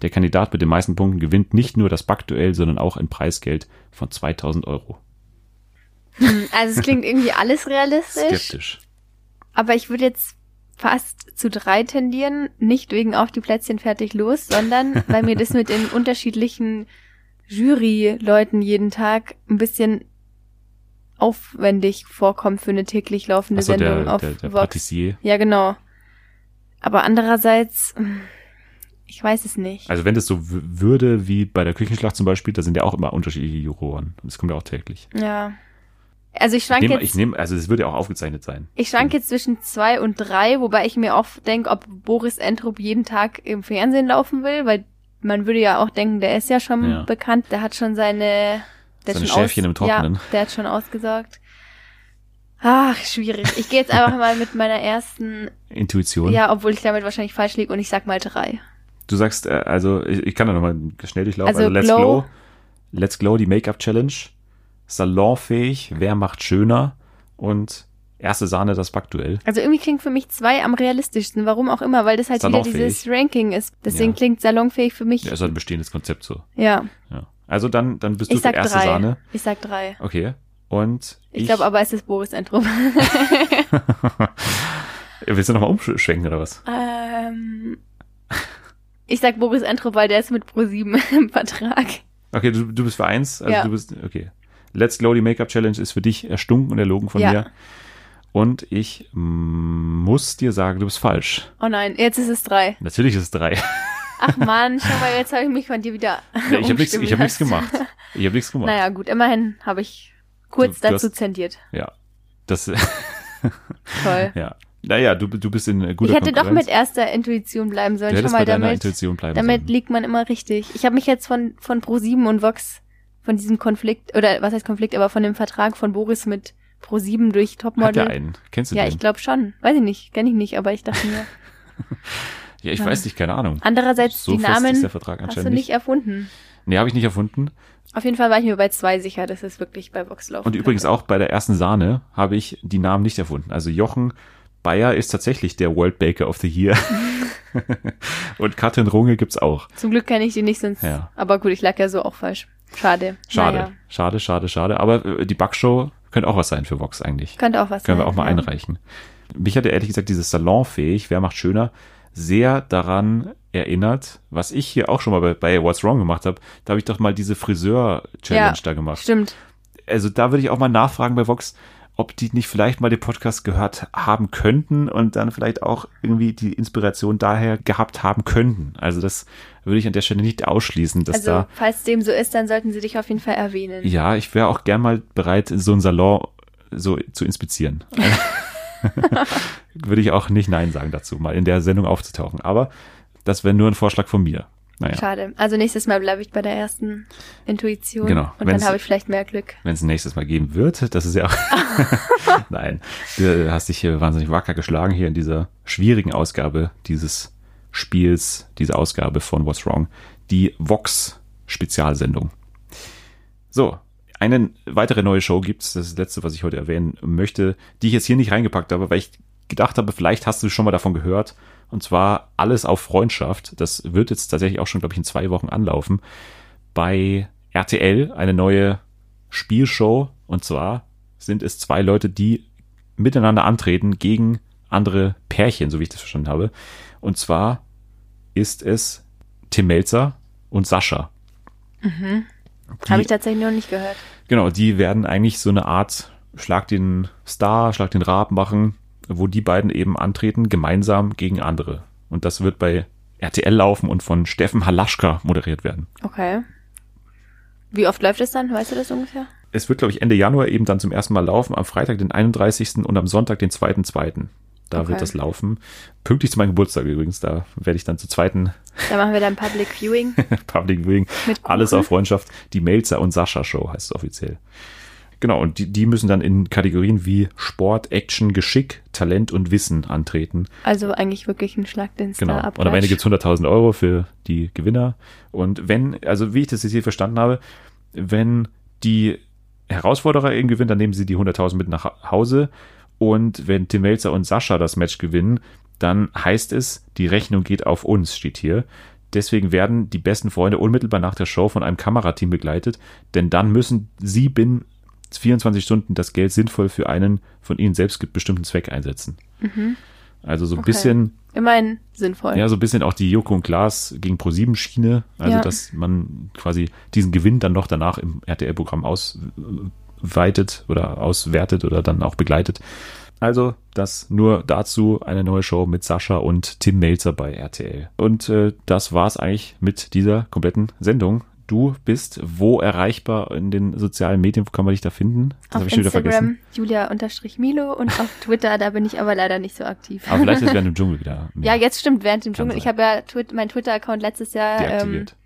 Der Kandidat mit den meisten Punkten gewinnt nicht nur das Backduell, sondern auch ein Preisgeld von 2000 Euro. Also es klingt irgendwie alles realistisch, Skeptisch. aber ich würde jetzt fast zu drei tendieren, nicht wegen auf die Plätzchen fertig los, sondern weil mir das mit den unterschiedlichen Jury-Leuten jeden Tag ein bisschen aufwendig vorkommt für eine täglich laufende Achso, Sendung der, auf der, der Vox. Patissier. Ja, genau. Aber andererseits, ich weiß es nicht. Also wenn das so würde wie bei der Küchenschlacht zum Beispiel, da sind ja auch immer unterschiedliche Juroren. Und das kommt ja auch täglich. Ja. Also ich Ich schwank jetzt, ich nehme, also es würde ja auch aufgezeichnet sein. ich schwank jetzt zwischen zwei und drei, wobei ich mir auch denke, ob Boris Entrup jeden Tag im Fernsehen laufen will, weil man würde ja auch denken, der ist ja schon Ja. bekannt, der hat schon seine, der Seine hat schon Schäfchen im Trockenen. Ja, der hat schon ausgesaugt. Ach, schwierig. Ich gehe jetzt einfach mal mit meiner ersten, Intuition. ja, obwohl ich damit wahrscheinlich falsch liege und ich sag mal drei. Du sagst, äh, also ich, ich kann da nochmal schnell durchlaufen. Also Also, Let's Glow. Glow. Let's Glow, die Make-up Challenge. Salonfähig, wer macht schöner? Und erste Sahne, das Backduell. Also irgendwie klingt für mich zwei am realistischsten, warum auch immer, weil das halt wieder dieses Ranking ist. Deswegen Ja. klingt salonfähig für mich. Ja, ist halt ein bestehendes Konzept so. Ja, Ja. Also dann, dann bist du ich für sag erste drei. Sahne. Ich sag drei. Okay. Und Ich, glaube aber, es ist Boris Entrup. Willst du nochmal umschwenken oder was? ähm, ich sag Boris Entrup, weil der ist mit Pro7 im Vertrag. Okay, du, du bist für eins. Also Ja. du bist, okay. Let's Glow, die Make-up Challenge ist für dich erstunken und erlogen von Ja. mir. Und ich mm, muss dir sagen, du bist falsch. Oh nein, jetzt ist es drei. Natürlich ist es drei. Ach man, schau mal, jetzt habe ich mich von dir wieder Ja, ich habe nichts ich hab lassen. gemacht. Ich habe nichts gemacht. Naja, gut, immerhin habe ich kurz Du- du dazu hast- zendiert. Ja. Das, Toll. ja. Naja, du, du bist in guter Ich hätte doch mit erster Intuition bleiben Du sollen. Schau hättest mal, bei deiner damit, Intuition bleiben damit sollen. liegt man immer richtig. Ich habe mich jetzt von, von Pro7 und Vox, von diesem Konflikt, oder was heißt Konflikt, aber von dem Vertrag von Boris mit Pro7 durch Hat Topmodel. der einen? Kennst du ja, den? ich glaube schon. Weiß ich nicht, kenne ich nicht, aber ich dachte mir. ja, ich ja. weiß nicht, keine Ahnung. Andererseits, So die Namen ist der Vertrag hast du nicht erfunden. Nee, habe ich nicht erfunden. Auf jeden Fall war ich mir bei zwei sicher, dass es wirklich bei Vox laufen Und übrigens könnte. auch bei der ersten Sahne habe ich die Namen nicht erfunden. Also Jochen Bayer ist tatsächlich der World Baker of the Year. Und Katrin Runge gibt's auch. Zum Glück kenne ich die nicht, sonst. Ja. Aber gut, ich lag ja so auch falsch. Schade. Schade, Naja, schade, schade, schade. Aber äh, die Backshow könnte auch was sein für Vox eigentlich. könnte auch was Können wir sein, auch mal ja. einreichen. Mich hatte ehrlich gesagt dieses Salonfähig, wer macht schöner, sehr daran erinnert, was ich hier auch schon mal bei, bei What's Wrong gemacht habe. Da habe ich doch mal diese Friseur-Challenge Ja, da gemacht. Stimmt. Also da würde ich auch mal nachfragen bei Vox, ob die nicht vielleicht mal den Podcast gehört haben könnten und dann vielleicht auch irgendwie die Inspiration daher gehabt haben könnten. Also das würde ich an der Stelle nicht ausschließen, dass Also, da, falls dem so ist, dann sollten sie dich auf jeden Fall erwähnen. ja, ich wäre auch gern mal bereit, so ein Salon so zu inspizieren. würde ich auch nicht Nein sagen dazu, mal in der Sendung aufzutauchen. Aber das wäre nur ein Vorschlag von mir. Naja, Schade. Also nächstes Mal bleibe ich bei der ersten Intuition. Genau. Und Wenn's- dann habe ich vielleicht mehr Glück. wenn es nächstes Mal geben wird, das ist ja auch. Nein, du hast dich hier wahnsinnig wacker geschlagen hier in dieser schwierigen Ausgabe dieses Spiels, diese Ausgabe von What's Wrong, die Vox Spezialsendung. So, eine weitere neue Show gibt's, das ist das letzte, was ich heute erwähnen möchte, die ich jetzt hier nicht reingepackt habe, weil ich gedacht habe, vielleicht hast du schon mal davon gehört. Und zwar alles auf Freundschaft. Das wird jetzt tatsächlich auch schon, glaube ich, in zwei Wochen anlaufen. Bei RTL eine neue Spielshow. Und zwar sind es zwei Leute, die miteinander antreten gegen andere Pärchen, so wie ich das verstanden habe. Und zwar ist es Tim Melzer und Sascha. Die- Habe ich tatsächlich noch nicht gehört. Genau, die werden eigentlich so eine Art Schlag den Star, Schlag den Rab machen, wo die beiden eben antreten, gemeinsam gegen andere. Und das wird bei RTL laufen und von Steffen Halaschka moderiert werden. Okay. Wie oft läuft es dann? Weißt du das ungefähr? Es wird, glaube ich, Ende Januar eben dann zum ersten Mal laufen, am Freitag, den 31. und am Sonntag, den 2.2. Da Okay. wird das laufen. Pünktlich zu meinem Geburtstag übrigens. Da werde ich dann zur zweiten Da machen wir dann Public Viewing. Public Viewing. Mit Alles auf Freundschaft. Die Melzer und Sascha Show heißt es offiziell. Genau, und die, die müssen dann in Kategorien wie Sport, Action, Geschick, Talent und Wissen antreten. Also eigentlich wirklich ein Schlag den Star Genau. Und am Ende gibt's 100.000 Euro für die Gewinner. Und wenn, also wie ich das jetzt hier verstanden habe, wenn die Herausforderer eben gewinnen, dann nehmen sie die 100.000 mit nach Ha- Hause. Und wenn Tim Melzer und Sascha das Match gewinnen, dann heißt es, die Rechnung geht auf uns, steht hier. Deswegen werden die besten Freunde unmittelbar nach der Show von einem Kamerateam begleitet, denn dann müssen sie binnen 24 Stunden das Geld sinnvoll für einen von ihnen selbst bestimmten Zweck einsetzen. Also so ein Mhm. Okay. bisschen Immerhin sinnvoll. ja, so ein bisschen auch die Joko und Klaas gegen Pro7 Schiene. Also, Ja. dass man quasi diesen Gewinn dann noch danach im RTL-Programm ausweitet oder auswertet oder dann auch begleitet. Also, das nur dazu eine neue Show mit Sascha und Tim Melzer bei RTL. Und äh, das war's eigentlich mit dieser kompletten Sendung. Du bist wo erreichbar in den sozialen Medien? Wo kann man dich da finden? Das auf hab ich schon wieder Instagram Julia-Milo und auf Twitter, da bin ich aber leider nicht so aktiv. Aber vielleicht ist während dem Dschungel wieder ja, jetzt stimmt, während dem Dschungel. Ich habe ja Twi- meinen Twitter-Account letztes Jahr ähm, deaktiviert.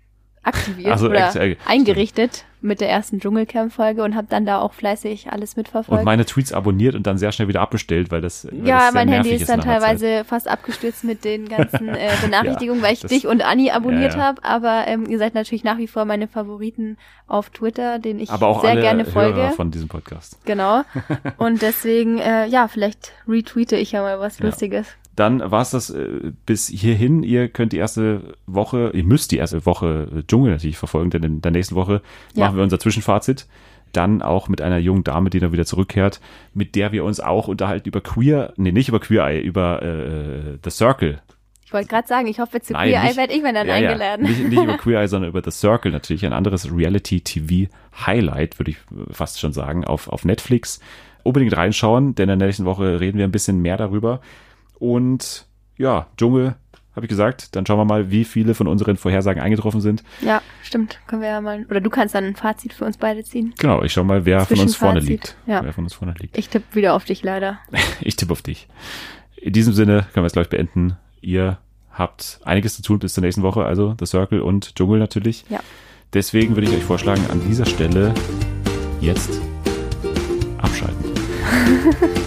Aktiviert Also, oder ex- äh, eingerichtet mit der ersten Dschungelcamp-Folge und habe dann da auch fleißig alles mitverfolgt. und meine Tweets abonniert und dann sehr schnell wieder abbestellt, weil das weil ja, das mein Handy ist dann einer Zeit. teilweise fast abgestürzt mit den ganzen äh, Benachrichtigungen, weil ich dich und Anni abonniert Ja, ja. habe. Aber ähm, ihr seid natürlich nach wie vor meine Favoriten auf Twitter, den ich aber auch sehr alle gerne Hörer folge. von diesem Podcast. Genau. Und deswegen, äh, ja, vielleicht retweete ich ja mal was Ja. Lustiges. Dann war es das äh, bis hierhin. Ihr könnt die erste Woche, ihr müsst die erste Woche äh, Dschungel natürlich verfolgen, denn in der nächsten Woche Ja. machen wir unser Zwischenfazit. Dann auch mit einer jungen Dame, die dann wieder zurückkehrt, mit der wir uns auch unterhalten über Queer, nee, nicht über Queer Eye, über äh, The Circle. Ich wollte gerade sagen, ich hoffe, zu Nein, Queer Eye werde ich mir dann Ja, ja. eingeladen. Nicht, nicht über Queer Eye, sondern über The Circle natürlich. Ein anderes Reality-TV-Highlight, würde ich fast schon sagen, auf, auf Netflix. Unbedingt reinschauen, denn in der nächsten Woche reden wir ein bisschen mehr darüber. Und ja, Dschungel, habe ich gesagt. Dann schauen wir mal, wie viele von unseren Vorhersagen eingetroffen sind. Ja, stimmt. Können wir ja mal. Oder du kannst dann ein Fazit für uns beide ziehen. Genau, ich schau mal, wer von uns vorne liegt. Ja. Wer von uns vorne liegt. Ich tippe wieder auf dich leider. Ich tippe auf dich. In diesem Sinne können wir es gleich beenden. Ihr habt einiges zu tun bis zur nächsten Woche, also The Circle und Dschungel natürlich. Ja. Deswegen würde ich euch vorschlagen, an dieser Stelle jetzt abschalten.